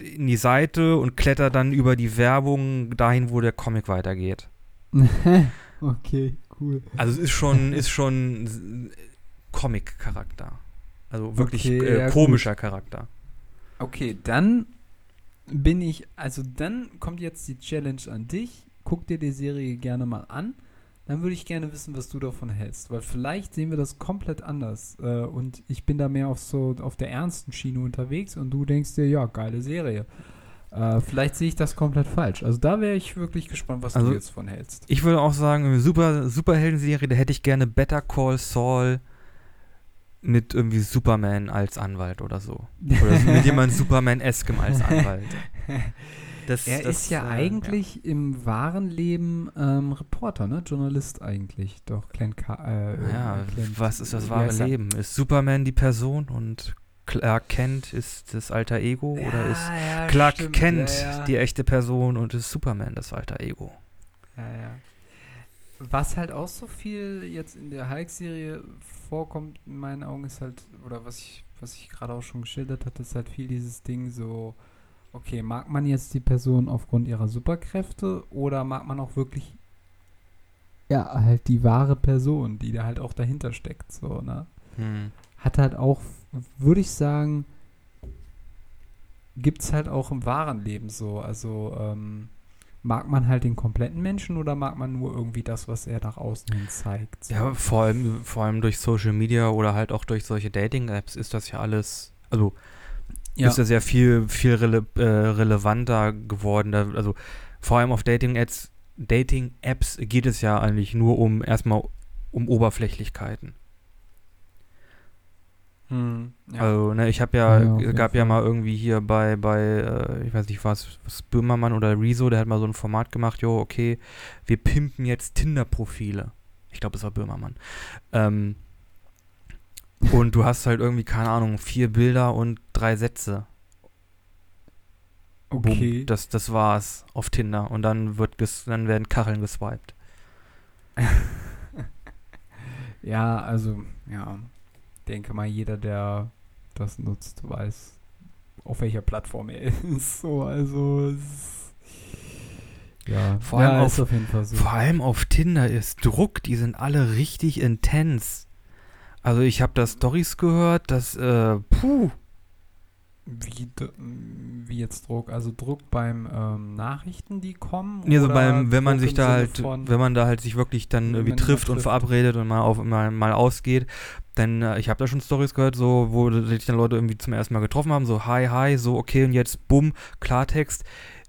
in die Seite und klettert dann über die Werbung dahin, wo der Comic weitergeht. okay, cool. Also es ist schon, ist schon Comic-Charakter. Also wirklich Okay, äh, ja, komischer Charakter. Okay, dann bin ich, also dann kommt jetzt die Challenge an dich. Guck dir die Serie gerne mal an. Dann würde ich gerne wissen, was du davon hältst. Weil vielleicht sehen wir das komplett anders. Äh, und ich bin da mehr auf so auf der ernsten Schiene unterwegs und du denkst dir, ja, geile Serie. Äh, vielleicht sehe ich das komplett falsch. Also da wäre ich wirklich gespannt, was Also, du jetzt von hältst. Ich würde auch sagen, super Superhelden-Serie, da hätte ich gerne Better Call Saul mit irgendwie Superman als Anwalt oder so. Oder so mit jemand Superman-eskem als Anwalt. Das, er das, ist ja äh, eigentlich im wahren Leben ähm, Reporter, ne? Journalist eigentlich. Doch, Clint Ka äh, Ja, ja Clint- was ist das wahre? Leben? Ist Superman die Person und Clark Kent ist das alter Ego oder ist ja, Clark stimmt, Kent ja, ja. die echte Person und ist Superman das alter Ego? Ja, ja. Was halt auch so viel jetzt in der Hulk-Serie vorkommt, in meinen Augen, ist halt, oder was ich, was ich gerade auch schon geschildert hatte, ist halt viel dieses Ding so, okay, mag man jetzt die Person aufgrund ihrer Superkräfte oder mag man auch wirklich, ja, halt die wahre Person, die da halt auch dahinter steckt, so, ne? Hm. Hat halt auch, würde ich sagen, gibt es halt auch im wahren Leben so, also, ähm, Mag man halt den kompletten Menschen oder mag man nur irgendwie das, was er nach außen hin zeigt? So? Ja, vor allem, vor allem durch Social Media oder halt auch durch solche Dating-Apps ist das ja alles, also ja. ist das ja viel, viel rele äh, relevanter geworden. Da, also vor allem auf Dating-Apps Dating-Apps geht es ja eigentlich nur um erstmal um Oberflächlichkeiten. Hm, ja. Also, ne, ich habe ja, Ja, gab ja mal irgendwie hier bei, bei, äh, ich weiß nicht was, was Böhmermann oder Rezo, der hat mal so ein Format gemacht, jo, okay, wir pimpen jetzt Tinder-Profile. Ich glaube, es war Böhmermann. Ähm, und du hast halt irgendwie, keine Ahnung, vier Bilder und drei Sätze. Okay. das, das war's auf Tinder. Und dann wird ges dann werden Kacheln geswiped. ja, also, ja. Denke mal, jeder, der das nutzt, weiß, auf welcher Plattform er ist. So, also, ja, Vor allem ja, auf- auf so. Vor allem auf Tinder ist Druck, die sind alle richtig intens. Also ich habe da Stories gehört, dass, äh, puh, Wie, wie jetzt Druck? Also Druck beim ähm, Nachrichten, die kommen? Nee, so beim, wenn man Druck sich da halt, wenn man da halt sich wirklich dann irgendwie trifft und trifft. verabredet und mal auf mal, mal ausgeht, dann, äh, ich habe da schon Stories gehört, so, wo sich dann Leute irgendwie zum ersten Mal getroffen haben, so hi, hi, so okay und jetzt bumm, Klartext.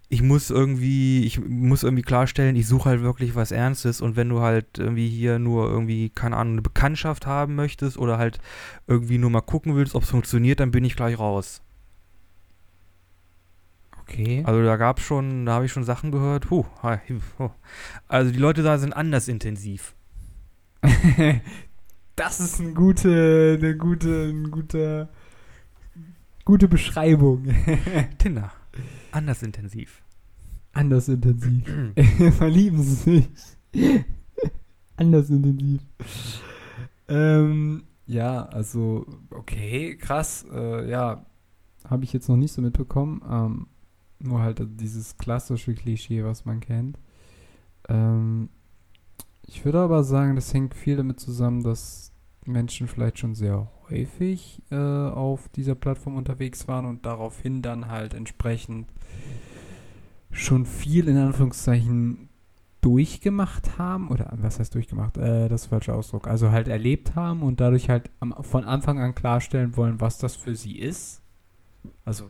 Ich muss irgendwie, ich muss irgendwie klarstellen, ich suche halt wirklich was Ernstes und wenn du halt irgendwie hier nur irgendwie, keine Ahnung, eine Bekanntschaft haben möchtest oder halt irgendwie nur mal gucken willst, ob es funktioniert, dann bin ich gleich raus. Okay. Also da gab es schon, da habe ich schon Sachen gehört. Huh, hi, huh. Also die Leute da sind anders intensiv. das ist ein gute, eine gute, ein guter, gute Beschreibung. Tinder. Anders intensiv. Anders intensiv. Verlieben sie sich. Anders intensiv. Ähm, ja, also, okay, krass. Äh, ja, habe ich jetzt noch nicht so mitbekommen. Ähm, nur halt dieses klassische Klischee, was man kennt. Ähm, ich würde aber sagen, das hängt viel damit zusammen, dass Menschen vielleicht schon sehr häufig äh, auf dieser Plattform unterwegs waren und daraufhin dann halt entsprechend schon viel in Anführungszeichen durchgemacht haben, oder was heißt durchgemacht? Äh, das ist falsche Ausdruck. Also halt erlebt haben und dadurch halt am, von Anfang an klarstellen wollen, was das für sie ist. Also,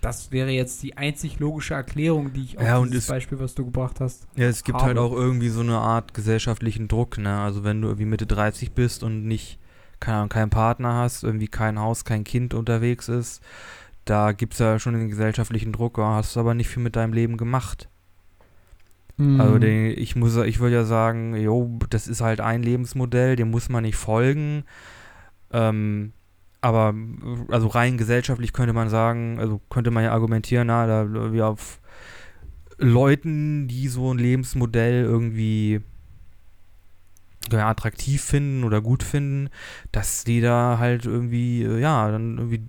das wäre jetzt die einzig logische Erklärung, die ich auf Ja, dieses es- Beispiel, was du gebracht hast. Ja, es gibt halt Habe. auch irgendwie so eine Art gesellschaftlichen Druck, ne? Also wenn du irgendwie Mitte 30 bist und nicht, keine Ahnung, keinen Partner hast, irgendwie kein Haus, kein Kind unterwegs ist, da gibt es ja schon den gesellschaftlichen Druck, ja, hast du aber nicht viel mit deinem Leben gemacht. Also Mhm. den, ich muss, ich würde ja sagen, jo, das ist halt ein Lebensmodell, dem muss man nicht folgen. Ähm, aber also rein gesellschaftlich könnte man sagen, also könnte man ja argumentieren, na, da wir auf Leuten, die so ein Lebensmodell irgendwie ja, attraktiv finden oder gut finden, dass die da halt irgendwie, äh, ja, dann irgendwie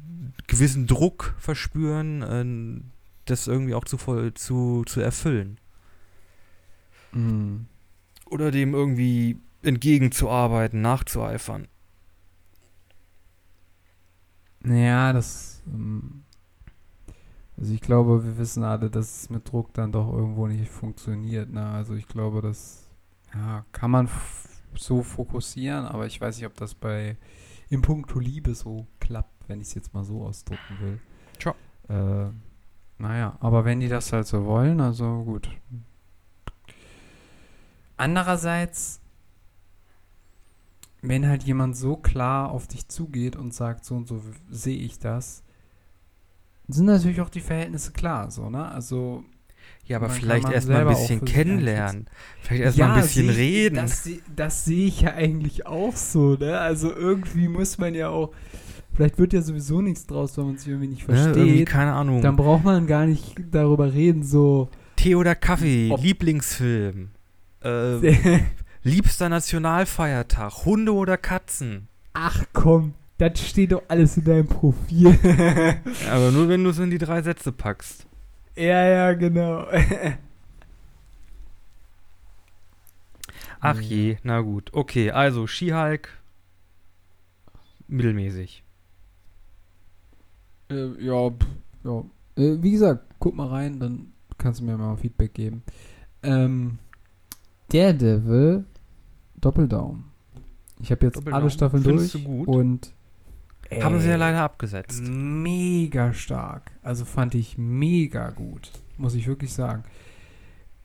gewissen Druck verspüren, äh, das irgendwie auch zu, voll, zu, zu erfüllen Mhm. oder dem irgendwie entgegenzuarbeiten, nachzueifern. Ja, das. ähm, Also ich glaube, wir wissen alle, dass es mit Druck dann doch irgendwo nicht funktioniert. Ne? Also ich glaube, das ja, kann man so fokussieren, aber ich weiß nicht, ob das bei im Punkto Liebe so klappt, wenn ich es jetzt mal so ausdrücken will. Tja. Äh, Naja, aber wenn die das halt so wollen, also gut. Andererseits, wenn halt jemand so klar auf dich zugeht und sagt, so und so sehe ich das, sind natürlich auch die Verhältnisse klar, so, ne? Also. Ja, aber vielleicht man erst mal ein bisschen kennenlernen. Vielleicht erst mal ein bisschen ich- reden. Das, das sehe ich ja eigentlich auch so, ne? Also irgendwie muss man ja auch. Vielleicht wird ja sowieso nichts draus, wenn man sich irgendwie nicht ne? Versteht. keine Ahnung. dann braucht man gar nicht darüber reden, so. Tee oder Kaffee, Ob- Lieblingsfilm, äh, liebster Nationalfeiertag, Hunde oder Katzen. Ach komm, das steht doch alles in deinem Profil. Aber nur wenn du es in die drei Sätze packst. ja, ja, genau. Ach Ja. je, na gut. Okay, also Skihulk mittelmäßig. Äh, ja, pff, ja. Äh, wie gesagt, guck mal rein, dann kannst du mir mal Feedback geben. Ähm, Daredevil, Doppeldaumen. Ich habe jetzt alle Staffeln durch du gut? und Haben sie ja ey, leider abgesetzt. mega stark. Also fand ich mega gut, muss ich wirklich sagen.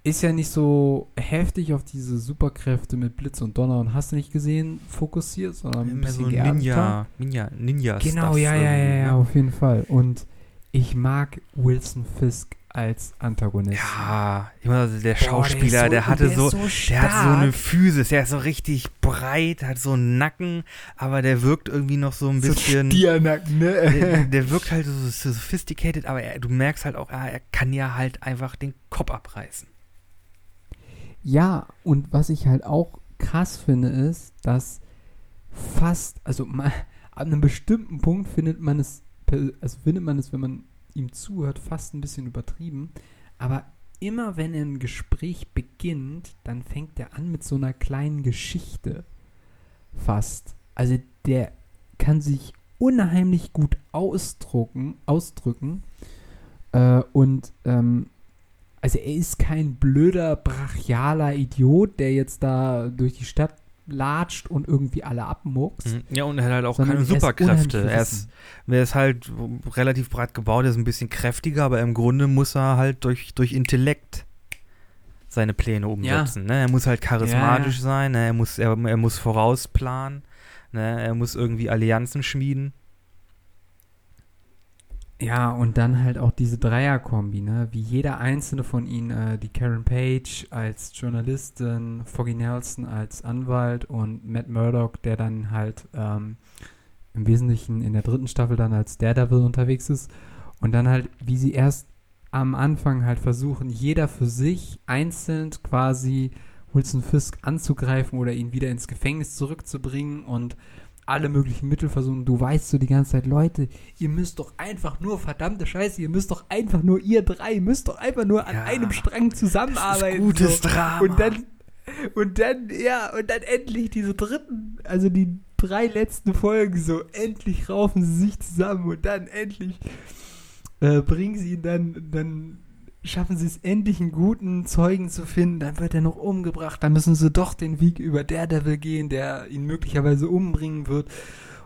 Ist ja nicht so heftig auf diese Superkräfte mit Blitz und Donner und hast du nicht gesehen, fokussiert, sondern ein bisschen so. Ninja, Ninja, Ninja Genau, ja, ja, ja, ja, ne? auf jeden Fall. Und ich mag Wilson Fisk als Antagonist. Ja, meine, also der Boah, Schauspieler, ist der, und hatte der so, so der hat so eine. Physis, der ist so richtig breit, hat so einen Nacken, aber der wirkt irgendwie noch so ein bisschen. So Stiernacken, der, ne? der wirkt halt so sophisticated, aber er, du merkst halt auch, ah, er kann ja halt einfach den Kopf abreißen. ja, und was ich halt auch krass finde, ist, dass fast, also ma- an einem bestimmten Punkt findet man es, also findet man es, wenn man ihm zuhört, fast ein bisschen übertrieben. Aber immer wenn ein Gespräch beginnt, dann fängt er an mit so einer kleinen Geschichte. Fast. Also der kann sich unheimlich gut ausdrucken, ausdrücken. Äh, und ähm, also er ist kein blöder, brachialer Idiot, der jetzt da durch die Stadt latscht und irgendwie alle abmuckst. Mhm. Ja, und er hat halt auch keine er ist Superkräfte. Er ist, er ist halt relativ breit gebaut, er ist ein bisschen kräftiger, aber im Grunde muss er halt durch, durch Intellekt seine Pläne umsetzen. Ne? Er muss halt charismatisch sein, ne? er, muss, er, er muss vorausplanen, ne? er muss irgendwie Allianzen schmieden. Ja, und dann halt auch diese Dreierkombi, ne? Wie jeder einzelne von ihnen, äh, die Karen Page als Journalistin, Foggy Nelson als Anwalt und Matt Murdock, der dann halt ähm, im Wesentlichen in der dritten Staffel dann als Daredevil unterwegs ist. Und dann halt, wie sie erst am Anfang halt versuchen, jeder für sich einzeln quasi Wilson Fisk anzugreifen oder ihn wieder ins Gefängnis zurückzubringen und alle möglichen Mittel versuchen. Du weißt so die ganze Zeit, Leute, ihr müsst doch einfach nur, verdammte Scheiße, ihr müsst doch einfach nur, ihr drei, müsst doch einfach nur an Ja, einem Strang zusammenarbeiten. gutes so. Drama. Und dann, und dann, ja, und dann endlich diese dritten, also die drei letzten Folgen so, endlich raufen sie sich zusammen und dann endlich äh, bringen sie ihn dann, dann schaffen sie es endlich einen guten Zeugen zu finden, dann wird er noch umgebracht, dann müssen sie doch den Weg über Daredevil gehen, der ihn möglicherweise umbringen wird.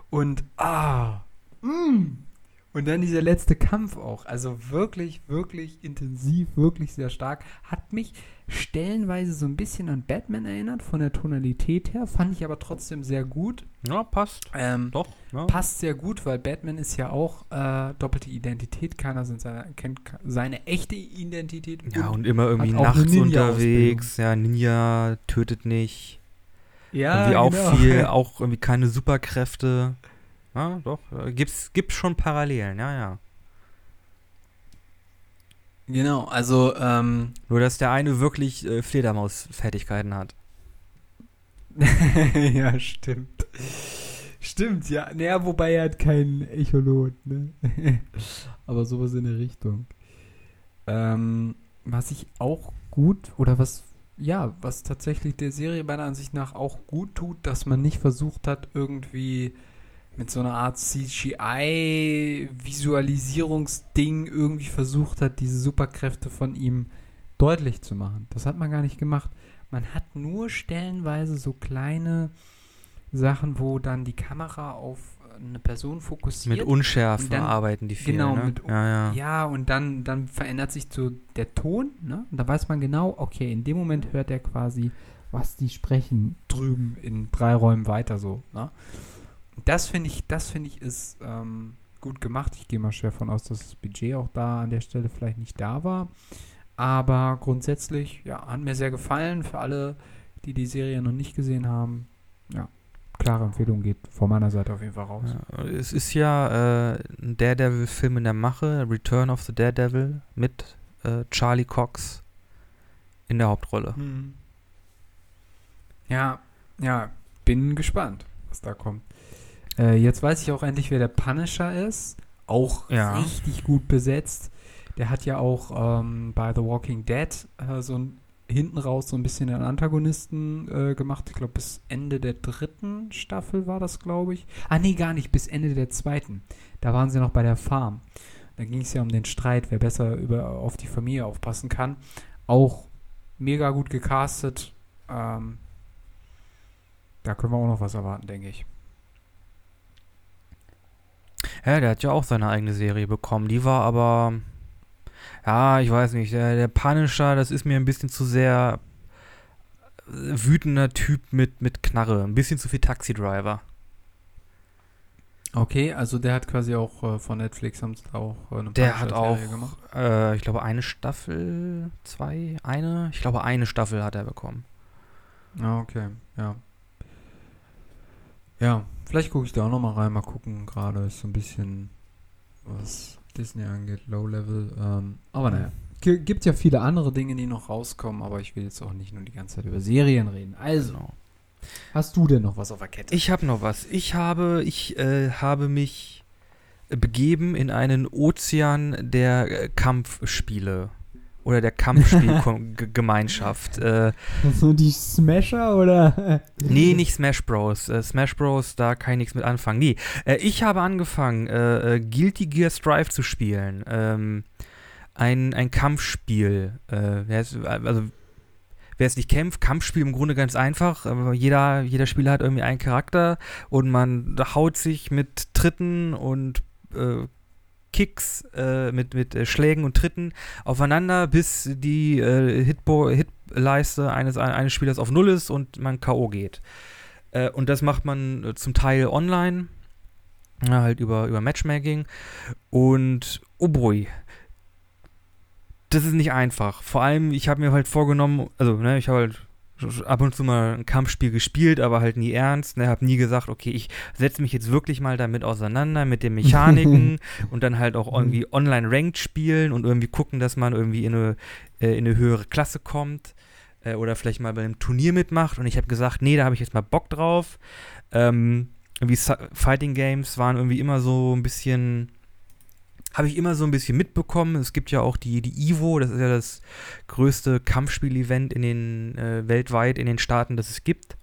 Und ah, mm. und dann dieser letzte Kampf auch, also wirklich, wirklich intensiv, wirklich sehr stark, hat mich stellenweise so ein bisschen an Batman erinnert, von der Tonalität her, fand ich aber trotzdem sehr gut. ja, passt. Ähm, Doch. Ja. passt sehr gut, weil Batman ist ja auch äh, doppelte Identität. Keiner sind seine, kennt ke- seine echte Identität. Ja, und immer irgendwie auch nachts unterwegs. Ja, Ninja tötet nicht. ja, irgendwie auch genau. viel, auch irgendwie keine Superkräfte. Ja, doch. äh, Gibt's, gibt's schon Parallelen, ja, ja. Genau, also ähm, Nur, dass der eine wirklich äh, Fledermaus-Fertigkeiten hat. ja, stimmt. Stimmt, ja. Naja, wobei er hat keinen Echolot, ne? Aber sowas in der Richtung. Ähm, was ich auch gut, oder was, ja, was tatsächlich der Serie meiner Ansicht nach auch gut tut, dass man nicht versucht hat, irgendwie mit so einer Art CGI-Visualisierungsding irgendwie versucht hat, diese Superkräfte von ihm deutlich zu machen. Das hat man gar nicht gemacht. Man hat nur stellenweise so kleine Sachen, wo dann die Kamera auf eine Person fokussiert. Mit Unschärfen dann- arbeiten die viel, genau, ne? mit- ja, ja. Ja, und dann, dann verändert sich so der Ton, ne? Und da weiß man genau, okay, in dem Moment hört er quasi, was die sprechen, drüben in drei Räumen weiter so, ne? Das finde ich, das finde ich ist ähm, gut gemacht. Ich gehe mal schwer von aus, dass das Budget auch da an der Stelle vielleicht nicht da war. Aber grundsätzlich, ja, hat mir sehr gefallen. Für alle, die die Serie noch nicht gesehen haben, ja, klare Empfehlung geht von meiner Seite auf jeden Fall raus. Ja, es ist ja äh, ein Daredevil-Film in der Mache, Return of the Daredevil, mit äh, Charlie Cox in der Hauptrolle. Mhm. Ja, ja, bin gespannt, was da kommt. Äh, jetzt weiß ich auch endlich, wer der Punisher ist. Auch Ja. richtig gut besetzt. Der hat ja auch ähm, bei The Walking Dead äh, so ein, hinten raus so ein bisschen den Antagonisten äh, gemacht. Ich glaube, bis Ende der dritten Staffel war das, glaube ich. Ah, nee, gar nicht, bis Ende der zweiten. Da waren sie noch bei der Farm. Da ging es ja um den Streit, wer besser über, auf die Familie aufpassen kann. Auch mega gut gecastet. Ähm, da können wir auch noch was erwarten, denke ich. Ja, der hat ja auch seine eigene Serie bekommen. Die war aber, ja, ich weiß nicht, der, der Punisher, das ist mir ein bisschen zu sehr äh, wütender Typ mit, mit Knarre. Ein bisschen zu viel Taxi-Driver. Okay, also der hat quasi auch äh, von Netflix haben sie auch äh, eine Der hat auch, äh, ich glaube, eine Staffel, zwei, eine? Ich glaube, eine Staffel hat er bekommen. Ah, okay, ja. Ja, vielleicht gucke ich da auch noch mal rein, mal gucken. Gerade ist so ein bisschen, was Disney angeht, Low Level. Ähm, aber naja, G gibt ja viele andere Dinge, die noch rauskommen, aber ich will jetzt auch nicht nur die ganze Zeit über Serien reden. Also, Genau. hast du denn noch was auf der Kette? Ich habe noch was. Ich habe, ich äh, habe mich begeben in einen Ozean der äh, Kampfspiele oder der Kampfspielgemeinschaft. äh, So die Smasher oder? nee, nicht Smash Bros. Äh, Smash Bros. Da kann ich nichts mit anfangen. Nee, äh, ich habe angefangen, äh, äh, Guilty Gear Strive zu spielen. Ähm, ein, ein Kampfspiel. Äh, wer es- also wer es nicht kämpft, Kampfspiel im Grunde ganz einfach. Aber jeder, jeder Spieler hat irgendwie einen Charakter und man haut sich mit Tritten und äh, Kicks, äh, mit, mit äh, Schlägen und Tritten aufeinander, bis die äh, Hitbo Hitleiste eines, eines Spielers auf Null ist und man K.O. geht. Äh, und das macht man äh, zum Teil online, ja, halt über, über Matchmaking. Und oh boy, das ist nicht einfach. Vor allem, ich habe mir halt vorgenommen, also, ne, ich habe halt ab und zu mal ein Kampfspiel gespielt, aber halt nie ernst. Ne, habe nie gesagt, okay, ich setze mich jetzt wirklich mal damit auseinander, mit den Mechaniken und dann halt auch irgendwie online ranked spielen und irgendwie gucken, dass man irgendwie in eine, äh, in eine höhere Klasse kommt äh, oder vielleicht mal bei einem Turnier mitmacht. Und ich habe gesagt, nee, da habe ich jetzt mal Bock drauf. Ähm, irgendwie Fighting Games waren irgendwie immer so ein bisschen habe ich immer so ein bisschen mitbekommen. Es gibt ja auch die, die Ivo, das ist ja das größte Kampfspiel-Event in den, äh, weltweit in den Staaten, das es gibt.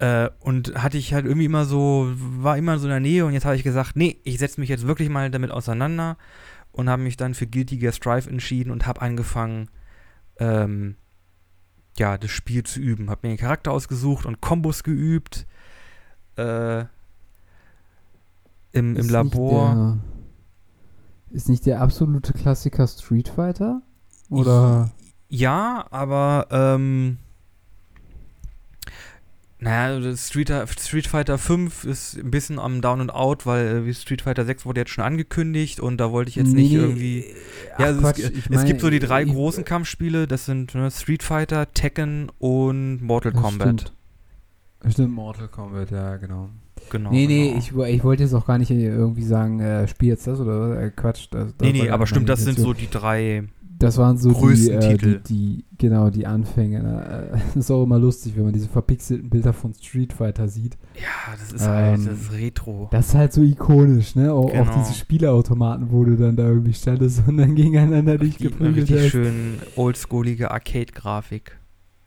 Äh, und hatte ich halt irgendwie immer so, war immer so in der Nähe und jetzt habe ich gesagt, nee, ich setze mich jetzt wirklich mal damit auseinander und habe mich dann für Guilty Gear Strive entschieden und habe angefangen, ähm, ja, das Spiel zu üben. Habe mir den Charakter ausgesucht und Kombos geübt. Äh, im, im Labor. Nicht ist nicht der absolute Klassiker Street Fighter? Oder? Ja, aber ähm, naja, Street, Street Fighter 5 ist ein bisschen am Down and Out, weil äh, Street Fighter 6 wurde jetzt schon angekündigt und da wollte ich jetzt nicht Nee, irgendwie. ach Ja, also Quatsch, es, ich es meine, gibt so die drei ich- großen Kampfspiele, das sind ne, Street Fighter, Tekken und Mortal Das Kombat. Stimmt. Stimmt, Mortal Kombat, ja, genau. Genau. nee, nee, genau. ich, ich wollte jetzt auch gar nicht irgendwie sagen, äh, spiel jetzt das oder äh, Quatsch. Das, Nee, nee, aber stimmt, das sind so die drei. Das waren so größten die, äh, Titel. Die, die, genau, die Anfänge. Ne? Äh, Das ist auch immer lustig, wenn man diese verpixelten Bilder von Street Fighter sieht. Ja, das ist halt, Ähm, das ist Retro. Das ist halt so ikonisch, ne? Auch, Genau. auch diese Spieleautomaten, wo du dann da irgendwie standest und dann gegeneinander dich geprügelt richtig hast. schön oldschoolige Arcade-Grafik.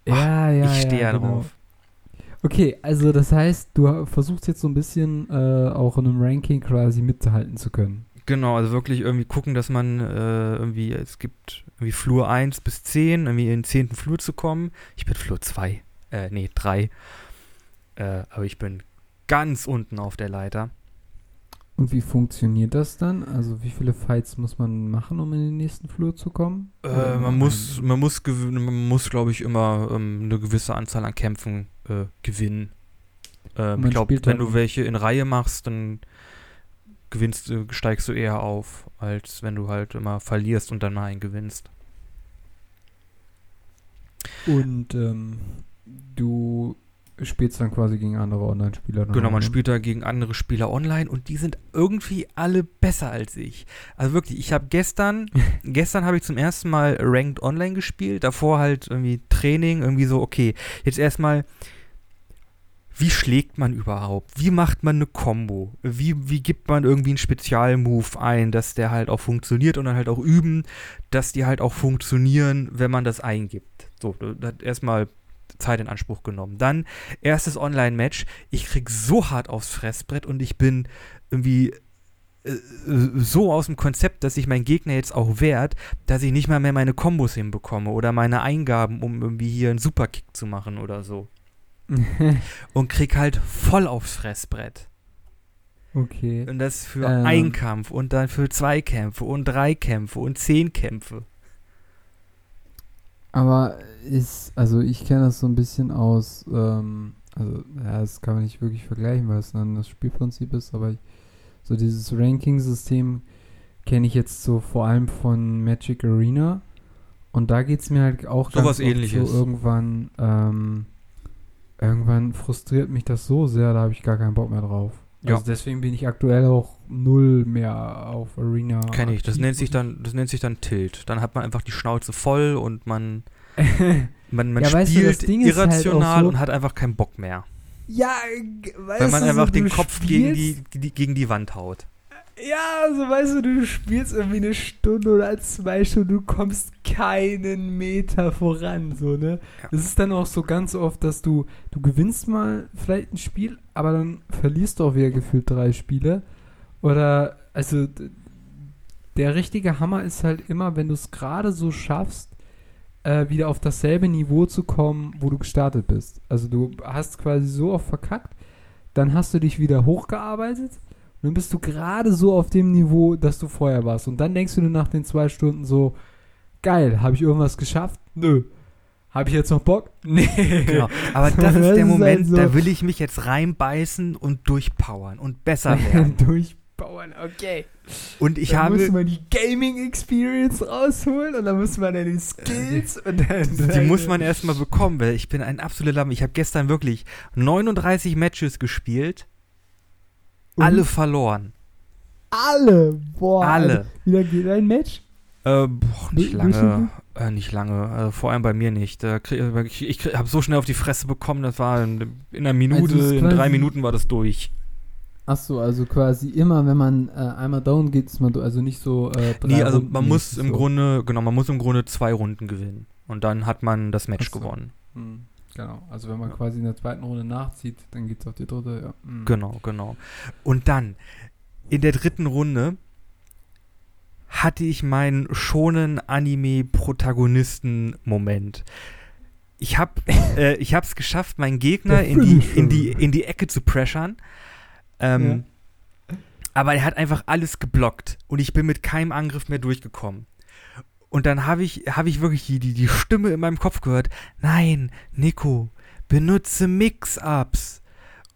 Ja, ja, ich stehe ja, ja genau. drauf. Okay, also das heißt, du versuchst jetzt so ein bisschen äh, auch in einem Ranking quasi mitzuhalten zu können. Genau, also wirklich irgendwie gucken, dass man äh, irgendwie, es gibt irgendwie Flur 1 bis 10, irgendwie in den 10. Flur zu kommen. Ich bin Flur 2, äh, nee, 3. Äh, aber ich bin ganz unten auf der Leiter. Und wie funktioniert das dann? Also wie viele Fights muss man machen, um in den nächsten Flur zu kommen? Äh, man muss, man muss, man muss, glaube ich, immer ähm, eine gewisse Anzahl an Kämpfen äh, gewinnen. Ähm, ich glaube, wenn du welche in Reihe machst, dann gewinnst du, steigst du eher auf, als wenn du halt immer verlierst und dann mal einen gewinnst. Und ähm, du spielst dann quasi gegen andere Online-Spieler. Genau, man spielt da gegen andere Spieler online und die sind irgendwie alle besser als ich. Also wirklich, ich habe gestern, gestern habe ich zum ersten Mal Ranked Online gespielt, davor halt irgendwie Training, irgendwie so, okay, jetzt erstmal, wie schlägt man überhaupt? Wie macht man eine Combo? Wie, wie gibt man irgendwie einen Spezialmove ein, dass der halt auch funktioniert und dann halt auch üben, dass die halt auch funktionieren, wenn man das eingibt. So, das erstmal Zeit in Anspruch genommen. Dann erstes Online-Match. Ich krieg so hart aufs Fressbrett und ich bin irgendwie äh, so aus dem Konzept, dass sich mein Gegner jetzt auch wehrt, dass ich nicht mal mehr meine Kombos hinbekomme oder meine Eingaben, um irgendwie hier einen Superkick zu machen oder so. und krieg halt voll aufs Fressbrett. Okay. Und das für ähm. einen Kampf und dann für zwei Kämpfe und drei Kämpfe und zehn Kämpfe. Aber ist, also ich kenne das so ein bisschen aus, ähm, also ja, das kann man nicht wirklich vergleichen, weil es dann das Spielprinzip ist, aber ich, so dieses Ranking-System kenne ich jetzt so vor allem von Magic Arena. Und da geht es mir halt auch so was ähnliches. so irgendwann, ähm, irgendwann frustriert mich das so sehr, da habe ich gar keinen Bock mehr drauf. Ja. Also deswegen bin ich aktuell auch null mehr auf Arena. Kenne ich. Das nennt sich dann, das nennt sich dann Tilt. Dann hat man einfach die Schnauze voll und man, man, man ja, spielt du, halt irrational halt so und hat einfach keinen Bock mehr. Ja, weißt Weil man einfach so, den Kopf gegen die, die, gegen die Wand haut. Ja, so weißt du, du spielst irgendwie eine Stunde oder zwei Stunden, du kommst keinen Meter voran, so, ne? Ja. Es ist dann auch so ganz oft, dass du, du gewinnst mal vielleicht ein Spiel, aber dann verlierst du auch wieder gefühlt drei Spiele. Oder, also, der richtige Hammer ist halt immer, wenn du es gerade so schaffst, äh, wieder auf dasselbe Niveau zu kommen, wo du gestartet bist. Also du hast quasi so oft verkackt, dann hast du dich wieder hochgearbeitet und dann bist du gerade so auf dem Niveau, dass du vorher warst. Und dann denkst du dir nach den zwei Stunden so, geil, habe ich irgendwas geschafft? Nö. Habe ich jetzt noch Bock? Nee. Genau. Aber das ist der Moment, halt da will ich mich jetzt reinbeißen und durchpowern und besser werden. Durchpowern, okay. Und ich dann habe. Da muss man die Gaming Experience rausholen und dann muss man dann die Skills äh, und dann. Die muss man erstmal bekommen, weil ich bin ein absoluter Lamm. Ich habe gestern wirklich 39 Matches gespielt und? Alle verloren. Alle? Boah. Alle. Alter. Wieder geht ein Match? Äh, boah, nicht lange. Äh, nicht lange. Also vor allem bei mir nicht. Äh, ich ich habe so schnell auf die Fresse bekommen, das war in, in einer Minute, also in drei Minuten war das durch. Achso, also quasi immer, wenn man äh, einmal down geht, ist man also nicht so. Äh, nee, also Runden man muss im so. Grunde, genau, man muss im Grunde zwei Runden gewinnen. Und dann hat man das Match so. gewonnen. Hm. Genau, also wenn man ja. quasi in der zweiten Runde nachzieht, dann geht es auf die dritte, ja. Mhm. Genau, genau. Und dann, in der dritten Runde, hatte ich meinen schonen Anime-Protagonisten-Moment. Ich habe äh, ich es geschafft, meinen Gegner in die, in, die, in die Ecke zu pressern. Ähm, ja. Aber er hat einfach alles geblockt und ich bin mit keinem Angriff mehr durchgekommen. Und dann habe ich, hab ich wirklich die, die, die Stimme in meinem Kopf gehört. Nein, Nico, benutze Mix-Ups.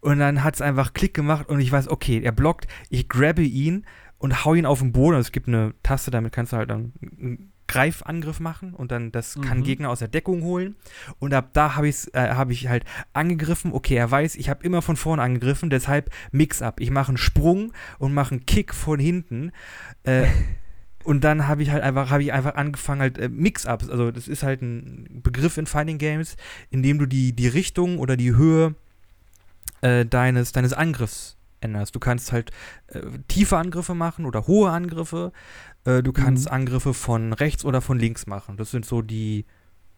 Und dann hat es einfach Klick gemacht und ich weiß, okay, er blockt, ich grabbe ihn und hau ihn auf den Boden. Also es gibt eine Taste, damit kannst du halt dann Greifangriff machen und dann das mhm. kann Gegner aus der Deckung holen. Und ab da habe äh, hab ich halt angegriffen. Okay, er weiß, ich habe immer von vorne angegriffen, deshalb Mix-Up. Ich mache einen Sprung und mache einen Kick von hinten. Äh, Und dann habe ich halt einfach, habe ich einfach angefangen halt äh, Mix-Ups, also das ist halt ein Begriff in Fighting Games, in dem du die, die Richtung oder die Höhe äh, deines, deines Angriffs änderst. Du kannst halt äh, tiefe Angriffe machen oder hohe Angriffe. Äh, du kannst mhm. Angriffe von rechts oder von links machen. Das sind so die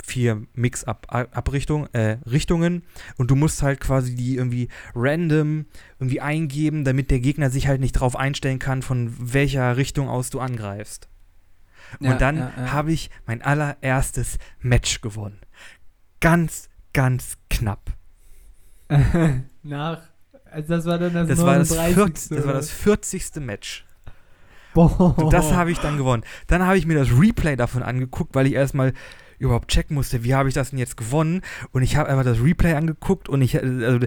vier Mix-Up-Richtungen äh, Richtungen und du musst halt quasi die irgendwie random irgendwie eingeben, damit der Gegner sich halt nicht drauf einstellen kann, von welcher Richtung aus du angreifst. Ja, und dann ja, ja. habe ich mein allererstes Match gewonnen. Ganz, ganz knapp. Nach Also das war dann das, Das war das, 39. 40, das war das 40. Match. Boah. Und das habe ich dann gewonnen. Dann habe ich mir das Replay davon angeguckt, weil ich erstmal überhaupt checken musste, wie habe ich das denn jetzt gewonnen? Und ich habe einfach das Replay angeguckt und ich, also,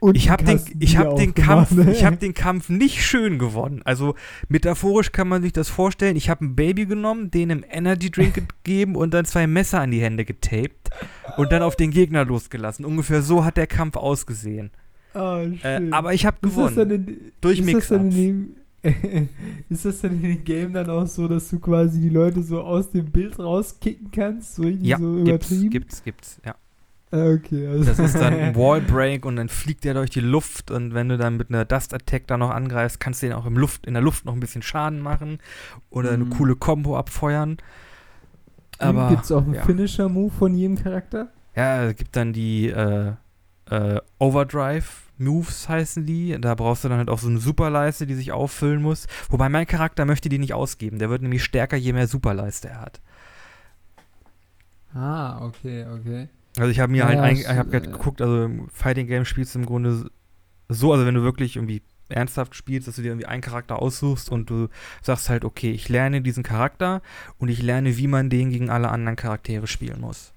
Und ich habe den, ich hab den Kampf, ne? ich habe den Kampf nicht schön gewonnen. Also metaphorisch kann man sich das vorstellen. Ich habe ein Baby genommen, den im Energy Drink gegeben und dann zwei Messer an die Hände getaped und dann auf den Gegner losgelassen. Ungefähr so hat der Kampf ausgesehen. Oh, Äh, aber ich habe gewonnen. in, Durch ist das, dann in Mix-Ups. dem, ist das dann in dem Game dann auch so, dass du quasi die Leute so aus dem Bild rauskicken kannst? So Ja, so gibt's, übertrieben? gibt's, gibt's, ja. Ah, okay, also Das ist dann ein Wallbreak und dann fliegt der durch die Luft und wenn du dann mit einer Dust Attack da noch angreifst, kannst du den auch im Luft, in der Luft noch ein bisschen Schaden machen oder eine Mhm. coole Combo abfeuern. Aber Gibt es auch einen ja. Finisher-Move von jedem Charakter? ja, es gibt dann die äh, äh, Overdrive Moves heißen die. Da brauchst du dann halt auch so eine Superleiste, die sich auffüllen muss. Wobei mein Charakter möchte die nicht ausgeben. Der wird nämlich stärker, je mehr Superleiste er hat. Ah, okay, okay. Also ich habe mir Ja, halt, ein, ich habe halt äh, geguckt, also im Fighting Game spielst du im Grunde so, also wenn du wirklich irgendwie ernsthaft spielst, dass du dir irgendwie einen Charakter aussuchst und du sagst halt, okay, ich lerne diesen Charakter und ich lerne, wie man den gegen alle anderen Charaktere spielen muss.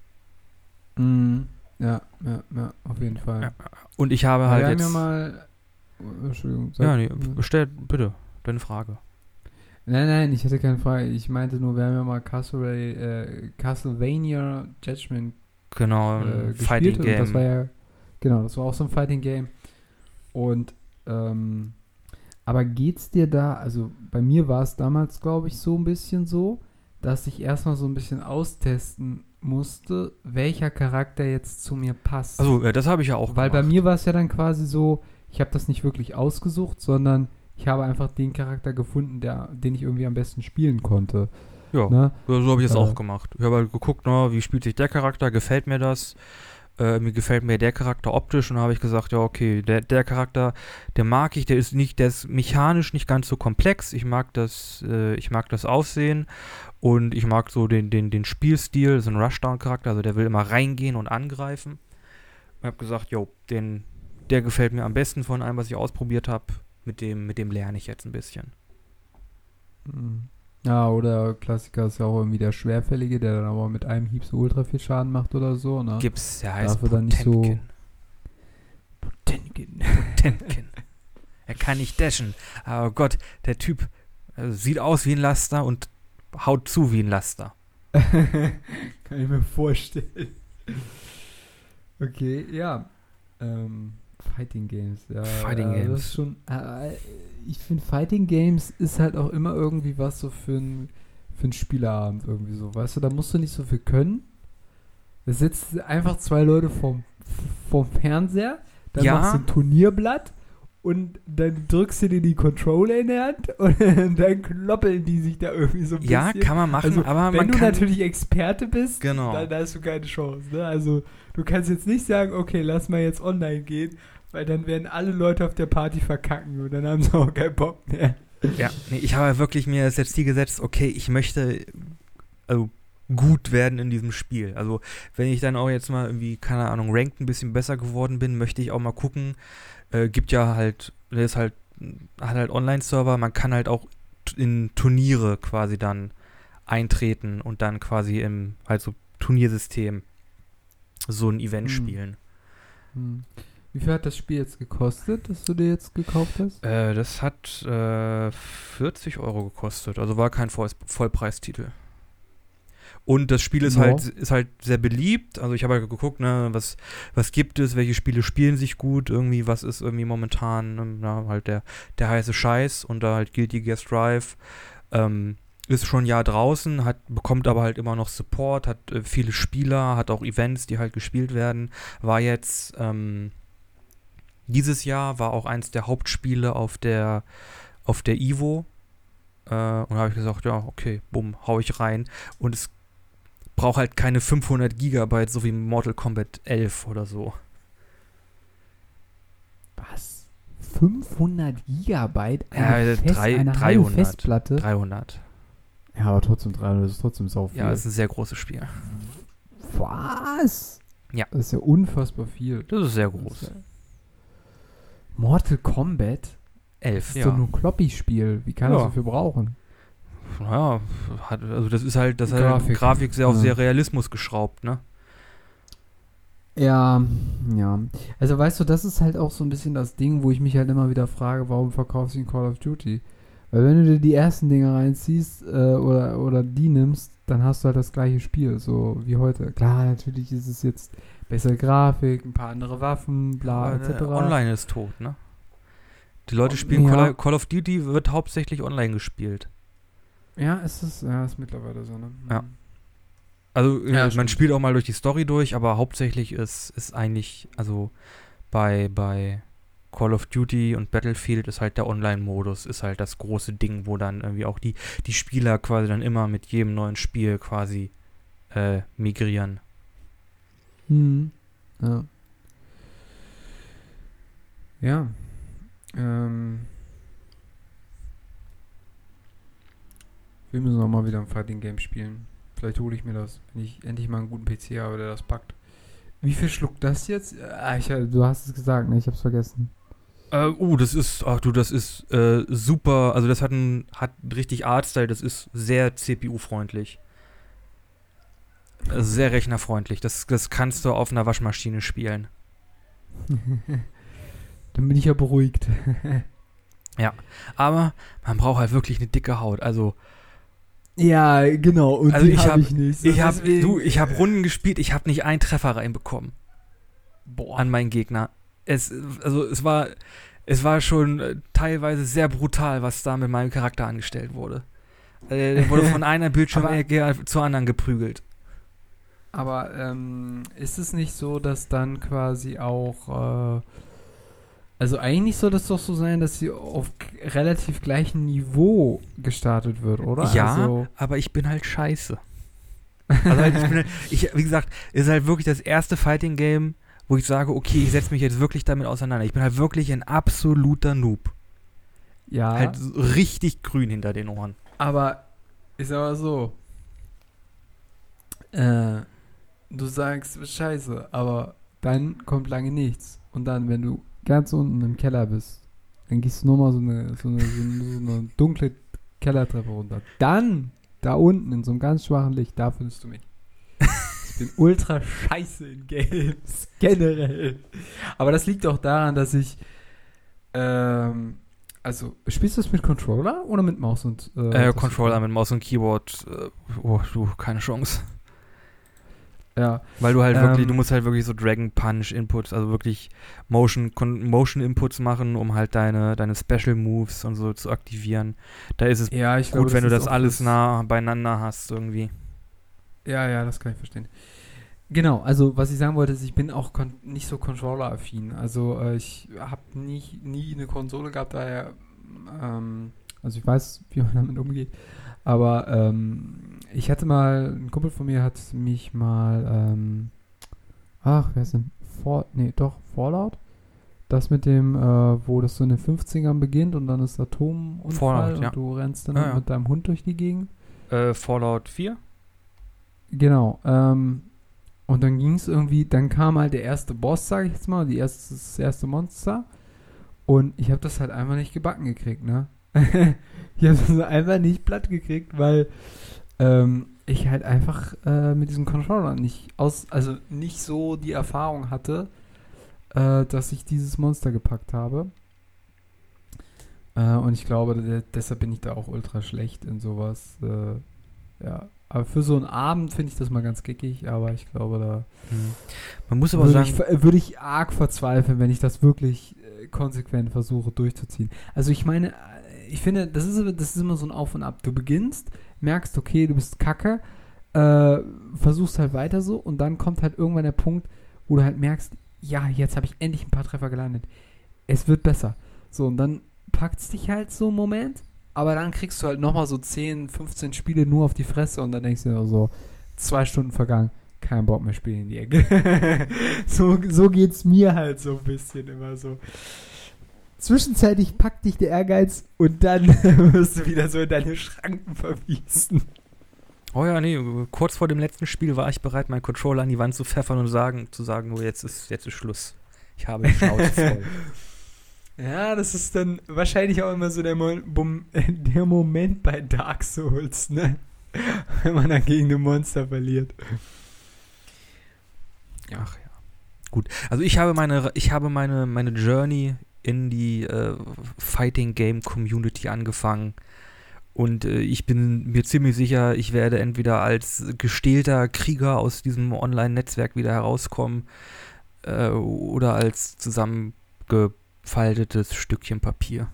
Mhm. Ja, ja, ja, auf jeden Fall. Und ich habe Wir halt haben jetzt. ja mal. Oh, Entschuldigung. sag- ja, nee, stell bitte deine Frage. Nein, nein, ich hatte keine Frage. Ich meinte nur, wir haben ja mal Castle, äh, Castlevania Judgment Genau, äh. Fighting und Game. das war ja, genau, das war auch so ein Fighting Game. Und, ähm, aber geht's dir da, also bei mir war es damals, glaube ich, so ein bisschen so, dass ich erstmal so ein bisschen austesten musste, welcher Charakter jetzt zu mir passt. also, ja, das habe ich ja auch Weil bei gemacht. mir war es ja dann quasi so, ich habe das nicht wirklich ausgesucht, sondern ich habe einfach den Charakter gefunden, der, den ich irgendwie am besten spielen konnte. Ja, Ne? so, so habe ich es Äh, auch gemacht. Ich habe halt geguckt, na, wie spielt sich der Charakter, gefällt mir das? Äh, mir gefällt mir der Charakter optisch und habe ich gesagt, ja, okay, der, der Charakter, der mag ich, der ist nicht, der ist mechanisch nicht ganz so komplex. Ich mag das, äh, ich mag das Aussehen und ich mag so den, den, den Spielstil, so ein Rushdown-Charakter, also der will immer reingehen und angreifen. Ich habe gesagt, jo, den, der gefällt mir am besten von allem, was ich ausprobiert habe. Mit dem, mit dem lerne ich jetzt ein bisschen. Mhm. Ja, oder Klassiker ist ja auch irgendwie der Schwerfällige, der dann aber mit einem Hieb so ultra viel Schaden macht oder so, ne? Gibt's, der heißt Dafür dann nicht so- Potenkin. Tengen. Tenkin. er kann nicht dashen. Aber Gott, der Typ äh, sieht aus wie ein Laster und haut zu wie ein Laster. Kann ich mir vorstellen. Okay, ja. Ähm, Fighting Games, ja. Fighting äh, Das Games. ist schon, äh, ich finde, Fighting Games ist halt auch immer irgendwie was so für ein, für einen Spieleabend irgendwie so. Weißt du, da musst du nicht so viel können. Da sitzen einfach zwei Leute vorm, vorm Fernseher, dann Ja. machst du ein Turnierblatt und dann drückst du dir die Controller in der Hand und dann kloppeln die sich da irgendwie so ein bisschen. Ja, kann man machen, Also, aber wenn du natürlich Experte bist, Genau. dann hast du keine Chance. Ne? Also du kannst jetzt nicht sagen, okay, lass mal jetzt online gehen, weil dann werden alle Leute auf der Party verkacken und dann haben sie auch keinen Bock mehr. Ja, nee, ich habe wirklich mir das jetzt Ziel gesetzt, okay, ich möchte also gut werden in diesem Spiel. Also, wenn ich dann auch jetzt mal irgendwie, keine Ahnung, ranked ein bisschen besser geworden bin, möchte ich auch mal gucken. Äh, gibt ja halt, der ist halt, hat halt Online-Server, man kann halt auch in Turniere quasi dann eintreten und dann quasi im halt so Turniersystem so ein Event Hm. spielen. Hm. Wie viel hat das Spiel jetzt gekostet, das du dir jetzt gekauft hast? Äh, das hat äh, 40 Euro gekostet, also war kein Voll Vollpreistitel. Und das Spiel ist Ja. halt ist halt sehr beliebt. Also ich habe halt geguckt, ne, was, was gibt es, welche Spiele spielen sich gut, irgendwie, was ist irgendwie momentan, ähm, na, halt der, der heiße Scheiß und da halt Guilty Gear Strive. Ähm, ist schon ein Jahr draußen, hat, bekommt aber halt immer noch Support, hat äh, viele Spieler, hat auch Events, die halt gespielt werden. War jetzt ähm, dieses Jahr war auch eins der Hauptspiele auf der auf der Ivo. Äh, und da habe ich gesagt, ja, okay, bumm, hau ich rein. Und es braucht halt keine 500 Gigabyte, so wie Mortal Kombat 11 oder so. Was? 500 Gigabyte? Ja, Eine, Fest, drei- eine 300. halbe Festplatte? 300. Ja, aber trotzdem 300, das ist trotzdem sau viel. Ja, das ist ein sehr großes Spiel. Was? Ja. Das ist ja unfassbar viel. Das ist sehr Das groß. ist ja- Mortal Kombat? 11, Das ist ja. nur ein Kloppy-Spiel. Wie kann Ja. das dafür brauchen? Naja, hat, also das ist halt, das Grafik, Grafik. halt Grafik sehr auf Ja. sehr Realismus geschraubt, ne? Ja, ja. Also weißt du, das ist halt auch so ein bisschen das Ding, wo ich mich halt immer wieder frage, warum verkaufst du ein Call of Duty? Weil wenn du dir die ersten Dinge reinziehst äh, oder, oder die nimmst, dann hast du halt das gleiche Spiel, so wie heute. Klar, natürlich ist es jetzt bessere Grafik, ein paar andere Waffen, bla, Aber, etc. äh, Online ist tot, ne? Die Leute spielen Ja. Call, Call of Duty, wird hauptsächlich online gespielt. Ja, ist es, ja, ist mittlerweile so, ne? Ja. Also Ja, äh, man stimmt. spielt auch mal durch die Story durch, aber hauptsächlich ist, ist eigentlich, also bei, bei Call of Duty und Battlefield ist halt der Online-Modus, ist halt das große Ding, wo dann irgendwie auch die, die Spieler quasi dann immer mit jedem neuen Spiel quasi äh, migrieren. Hm. Ja. Ja. Ähm. Wir müssen auch mal wieder ein Fighting Game spielen. Vielleicht hole ich mir das, wenn ich endlich mal einen guten PC habe, der das packt. Wie viel schluckt das jetzt? Ah, ich, du hast es gesagt, ne? Ich hab's vergessen. Äh, uh, das ist, ach du, das ist äh, super, also das hat ein, hat richtig Artstyle, das ist sehr CPU-freundlich. Sehr rechnerfreundlich. Das, das kannst du auf einer Waschmaschine spielen. Dann bin ich ja beruhigt. Aber man braucht halt wirklich eine dicke Haut. Also ja, genau. Und Also die ich hab ich nicht. Ich habe du, ich habe Runden gespielt, ich habe nicht einen Treffer reinbekommen Boah. an meinen Gegner. Es, also es war, es war schon äh, teilweise sehr brutal, was da mit meinem Charakter angestellt wurde. Äh, der wurde von einer Bildschirmecke zur anderen geprügelt. Aber ähm, ist es nicht so, dass dann quasi auch, äh, also eigentlich soll das doch so sein, dass sie auf relativ gleichem Niveau gestartet wird, oder? Ja, Also, aber ich bin halt scheiße. Also halt, ich bin halt, ich, wie gesagt, ist halt wirklich das erste Fighting Game, wo ich sage, okay, ich setze mich jetzt wirklich damit auseinander. Ich bin halt wirklich ein absoluter Noob. ja, Halt richtig grün hinter den Ohren. aber ist aber so, äh, du sagst Scheiße, aber dann kommt lange nichts. Und dann, wenn du ganz unten im Keller bist, dann gehst du nur mal so eine, so eine, so eine, so eine dunkle Kellertreppe runter. Dann, da unten in so einem ganz schwachen Licht, da findest du mich. Ich bin ultra scheiße in Games, generell. Aber das liegt auch daran, dass ich, ähm, also, spielst du es mit Controller oder mit Maus und Äh, Tastatur? Controller mit Maus und Keyboard, äh, oh, du, keine Chance. Ja, Weil du halt wirklich, Ähm. du musst halt wirklich so Dragon Punch Inputs, also wirklich Motion, Motion Inputs machen, um halt deine, deine Special Moves und so zu aktivieren. Da ist es ja, gut, glaube, wenn du das alles nah beieinander hast irgendwie. Ja, ja, das kann ich verstehen. Genau, also was ich sagen wollte, ist, ich bin auch nicht so Controller-affin. Also äh, ich habe nie, nie eine Konsole gehabt, daher, ähm, also ich weiß, wie man damit umgeht. Aber ähm, ich hatte mal, ein Kumpel von mir hat mich mal, ähm, ach, wer ist denn? Fall, nee, doch, Fallout? Das mit dem, äh, wo das so in den 50ern beginnt und dann ist Atomunfall Fallout, und ja. du rennst dann ja. mit deinem Hund durch die Gegend. Äh, Fallout 4? Genau. Ähm, und dann ging es irgendwie, dann kam halt der erste Boss, sage ich jetzt mal, die erste, das erste Monster. Und ich habe das halt einfach nicht gebacken gekriegt, ne? ich habe das einfach nicht platt gekriegt, weil ähm, ich halt einfach äh, mit diesem Controller nicht aus, also nicht so die Erfahrung hatte, äh, dass ich dieses Monster gepackt habe. Äh, und ich glaube, de deshalb bin ich da auch ultra schlecht in sowas. Äh, ja. Aber für so einen Abend finde ich das mal ganz geckig, aber ich glaube, da Man muss aber würde sagen, ich, ver- würde ich arg verzweifeln, wenn ich das wirklich äh, konsequent versuche durchzuziehen. Also ich meine, äh, ich finde, das ist, das ist immer so ein Auf und Ab. Du beginnst, merkst, okay, du bist kacke, äh, versuchst halt weiter so und dann kommt halt irgendwann der Punkt, wo du halt merkst, ja, jetzt habe ich endlich ein paar Treffer gelandet. Es wird besser. So, und dann packt es dich halt so einen Moment, aber dann kriegst du halt nochmal so 10, 15 Spiele nur auf die Fresse und dann denkst du dir so, zwei Stunden vergangen, kein Bock mehr spielen in die Ecke. so, so geht's mir halt so ein bisschen immer so. Zwischenzeitlich packt dich der Ehrgeiz und dann wirst du wieder so in deine Schranken verwiesen. oh ja, nee, kurz vor dem letzten Spiel war ich bereit, meinen Controller an die Wand zu pfeffern und sagen, zu sagen, nur jetzt ist, jetzt ist Schluss. Ich habe die Schnauze voll. Ja, das ist dann wahrscheinlich auch immer so der, Mo der Moment bei Dark Souls, ne? Wenn man dann gegen ein Monster verliert. Ach ja. Gut. Also ich habe meine, ich habe meine, meine Journey in die äh, Fighting Game Community angefangen. Und äh, ich bin mir ziemlich sicher, ich werde entweder als gestählter Krieger aus diesem Online-Netzwerk wieder herauskommen äh, oder als zusammengefaltetes Stückchen Papier.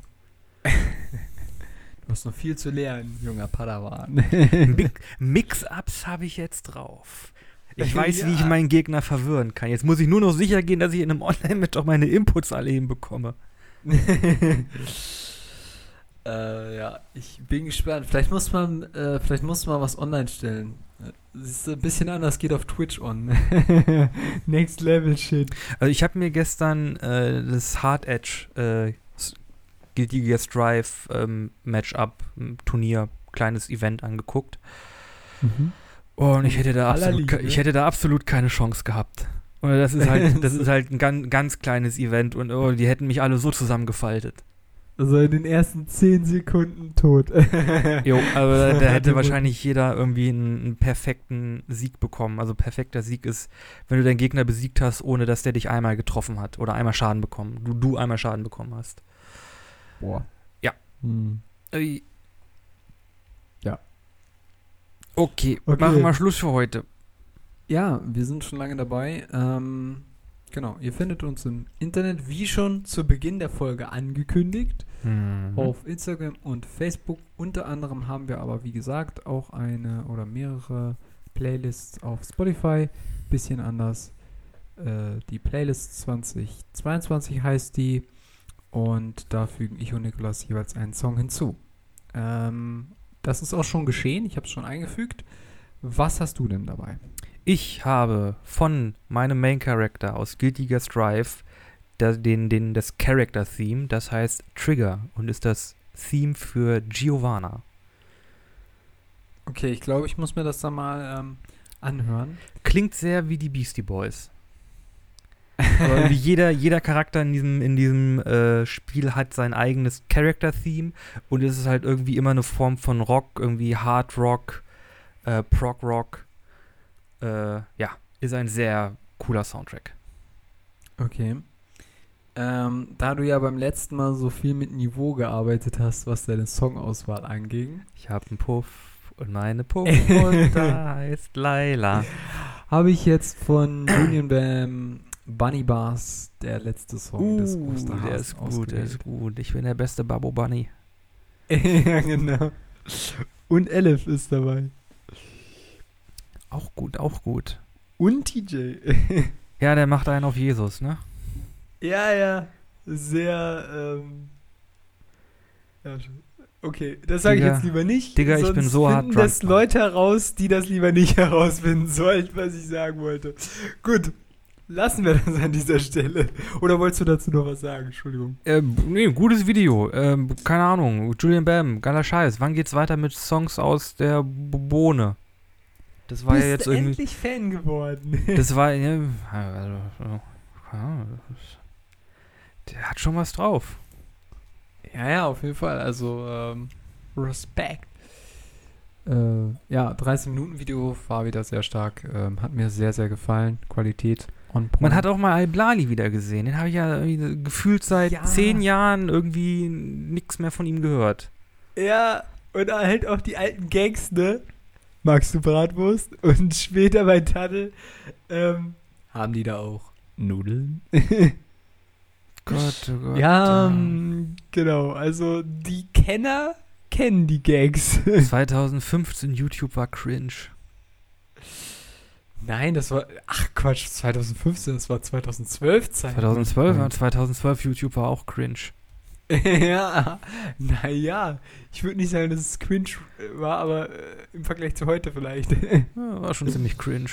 Du hast noch viel zu lernen, junger Padawan. Mi Mix-Ups habe ich jetzt drauf. Ich weiß, Ja. wie ich meinen Gegner verwirren kann. Jetzt muss ich nur noch sicher gehen, dass ich in einem Online-Match auch meine Inputs alle hinbekomme. äh, ja, ich bin gespannt. Vielleicht muss man, äh, vielleicht muss man was online stellen. Es ist ein bisschen anders, geht auf Twitch on. Next Level Shit. Also ich habe mir gestern äh, das Hard Edge äh, Guilty Gear Strive ähm, Matchup Turnier kleines Event angeguckt und ich hätte da absolut Liebe. ich hätte da absolut keine Chance gehabt. Und das ist halt das ist halt ein ganz, ganz kleines Event und oh, die hätten mich alle so zusammengefaltet. Also in den ersten 10 Sekunden tot. Jo, aber da, da hätte wahrscheinlich jeder irgendwie einen, einen perfekten Sieg bekommen. Also perfekter Sieg ist, wenn du deinen Gegner besiegt hast, ohne dass der dich einmal getroffen hat oder einmal Schaden bekommen. Du, du einmal Schaden bekommen hast. Boah. Ja. Hm. Ey. Ja. Okay, Okay. machen wir Schluss für heute. Ja, wir sind schon lange dabei. Ähm, genau, ihr findet uns im Internet, wie schon zu Beginn der Folge angekündigt, Mhm. auf Instagram und Facebook. Unter anderem haben wir aber, wie gesagt, auch eine oder mehrere Playlists auf Spotify. Bisschen anders. Äh, die Playlist 2022 heißt die. Und da fügen ich und Nikolas jeweils einen Song hinzu. Ähm, das ist auch schon geschehen. Ich habe es schon eingefügt. Was hast du denn dabei? Ich habe von meinem Main Character aus Guilty Gear Strive da, den, den, das Character Theme, das heißt Trigger und ist das Theme für Giovanna. Okay, ich glaube, ich muss mir das dann mal ähm, anhören. Klingt sehr wie die Beastie Boys. Aber jeder, jeder Charakter in diesem, in diesem äh, Spiel hat sein eigenes Character-Theme und es ist halt irgendwie immer eine Form von Rock, irgendwie Hard Rock, äh, Prog Rock. Äh, ja, ist ein sehr cooler Soundtrack. Okay. Ähm, da du ja beim letzten Mal so viel mit Niveau gearbeitet hast, was deine Songauswahl anging, Ich habe einen Puff und meine Puff und da heißt Laila. habe ich jetzt von Union Bam Bunny Bars der letzte Song des Uh, Osterhasen der ist gut, der ist gut. Ich bin der beste Babo Bunny. ja, genau. Und Elif ist dabei. Auch gut, auch gut. Und TJ. Ja, der macht einen auf Jesus, ne? ja, ja. Sehr, ähm. Ja, schon. okay, das sage ich jetzt lieber nicht. Digga, ich bin so hart finden drunk, das. Leute heraus, die das lieber nicht herausfinden sollten, was ich sagen wollte. Gut, lassen wir das an dieser Stelle. Oder wolltest du dazu noch was sagen? Entschuldigung. Ähm, nee, gutes Video. Ähm, keine Ahnung. Julian Bam, geiler Scheiß. Wann geht's weiter mit Songs aus der Bohne? Das war ja jetzt irgendwie. endlich Fan geworden. Das war. Ja, also, ja, der hat schon was drauf. Ja, ja, auf jeden Fall. Also, ähm, Respekt. Äh, ja, 30 Minuten Video war wieder sehr stark. Ähm, hat mir sehr, sehr gefallen. Qualität. Man hat auch mal Al-Blali wieder gesehen. Den habe ich ja gefühlt seit Ja. zehn Jahren irgendwie nichts mehr von ihm gehört. Ja, und halt auch die alten Gags, ne? Magst du Bratwurst? Und später bei Taddel ähm, haben die da auch Nudeln? Gott, oh Gott. ja, äh. ähm, genau. Also die Kenner kennen die Gags. 2015 YouTube war cringe. Nein, das war. Ach Quatsch, 2015, das war 2012 Zeit. 2012, ja, 2012 YouTube war auch cringe. ja, naja. Ich würde nicht sagen, dass es cringe war, aber äh, im Vergleich zu heute vielleicht. Ja, war schon ziemlich cringe.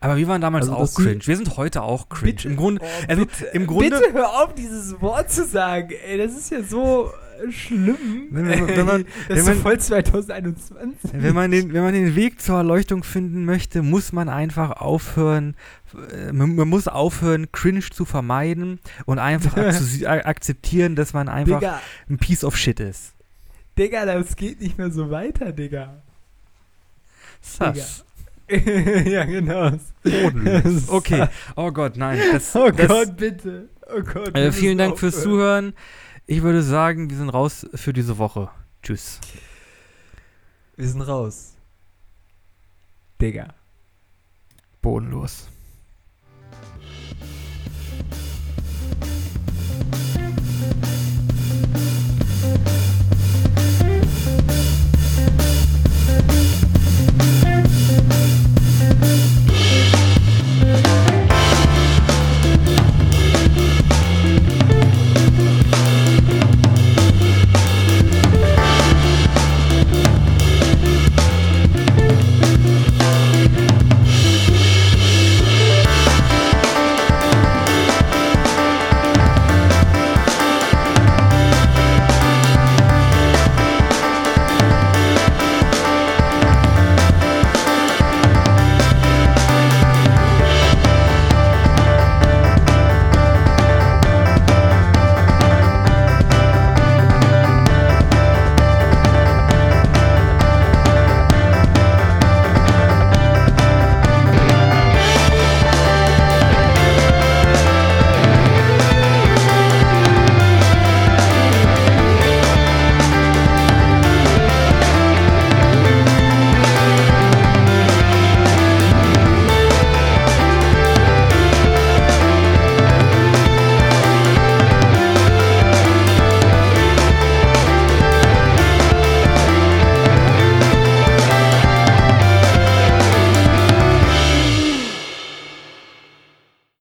Aber wir waren damals Also, auch cringe. Wir sind heute auch cringe. Im Grunde, Oh, also bitte, im Grunde- bitte hör auf, dieses Wort zu sagen. Ey, das ist ja so. Schlimm. Wenn, wenn, wenn, man, das ist wenn man- voll 2021. wenn, man den, wenn man den Weg zur Erleuchtung finden möchte, muss man einfach aufhören, äh, man, man muss aufhören, Cringe zu vermeiden und einfach akzeptieren, dass man einfach Digga, ein Piece of Shit ist. Digga, das geht nicht mehr so weiter, Digga. Sass. ja, genau. Bodenlos. Okay. Oh Gott, nein. Das, Oh das, Gott, bitte. Oh Gott. Äh, vielen Dank fürs. Zuhören. Ich würde sagen, wir sind raus für diese Woche. Tschüss. Wir sind raus. Digga. Bodenlos.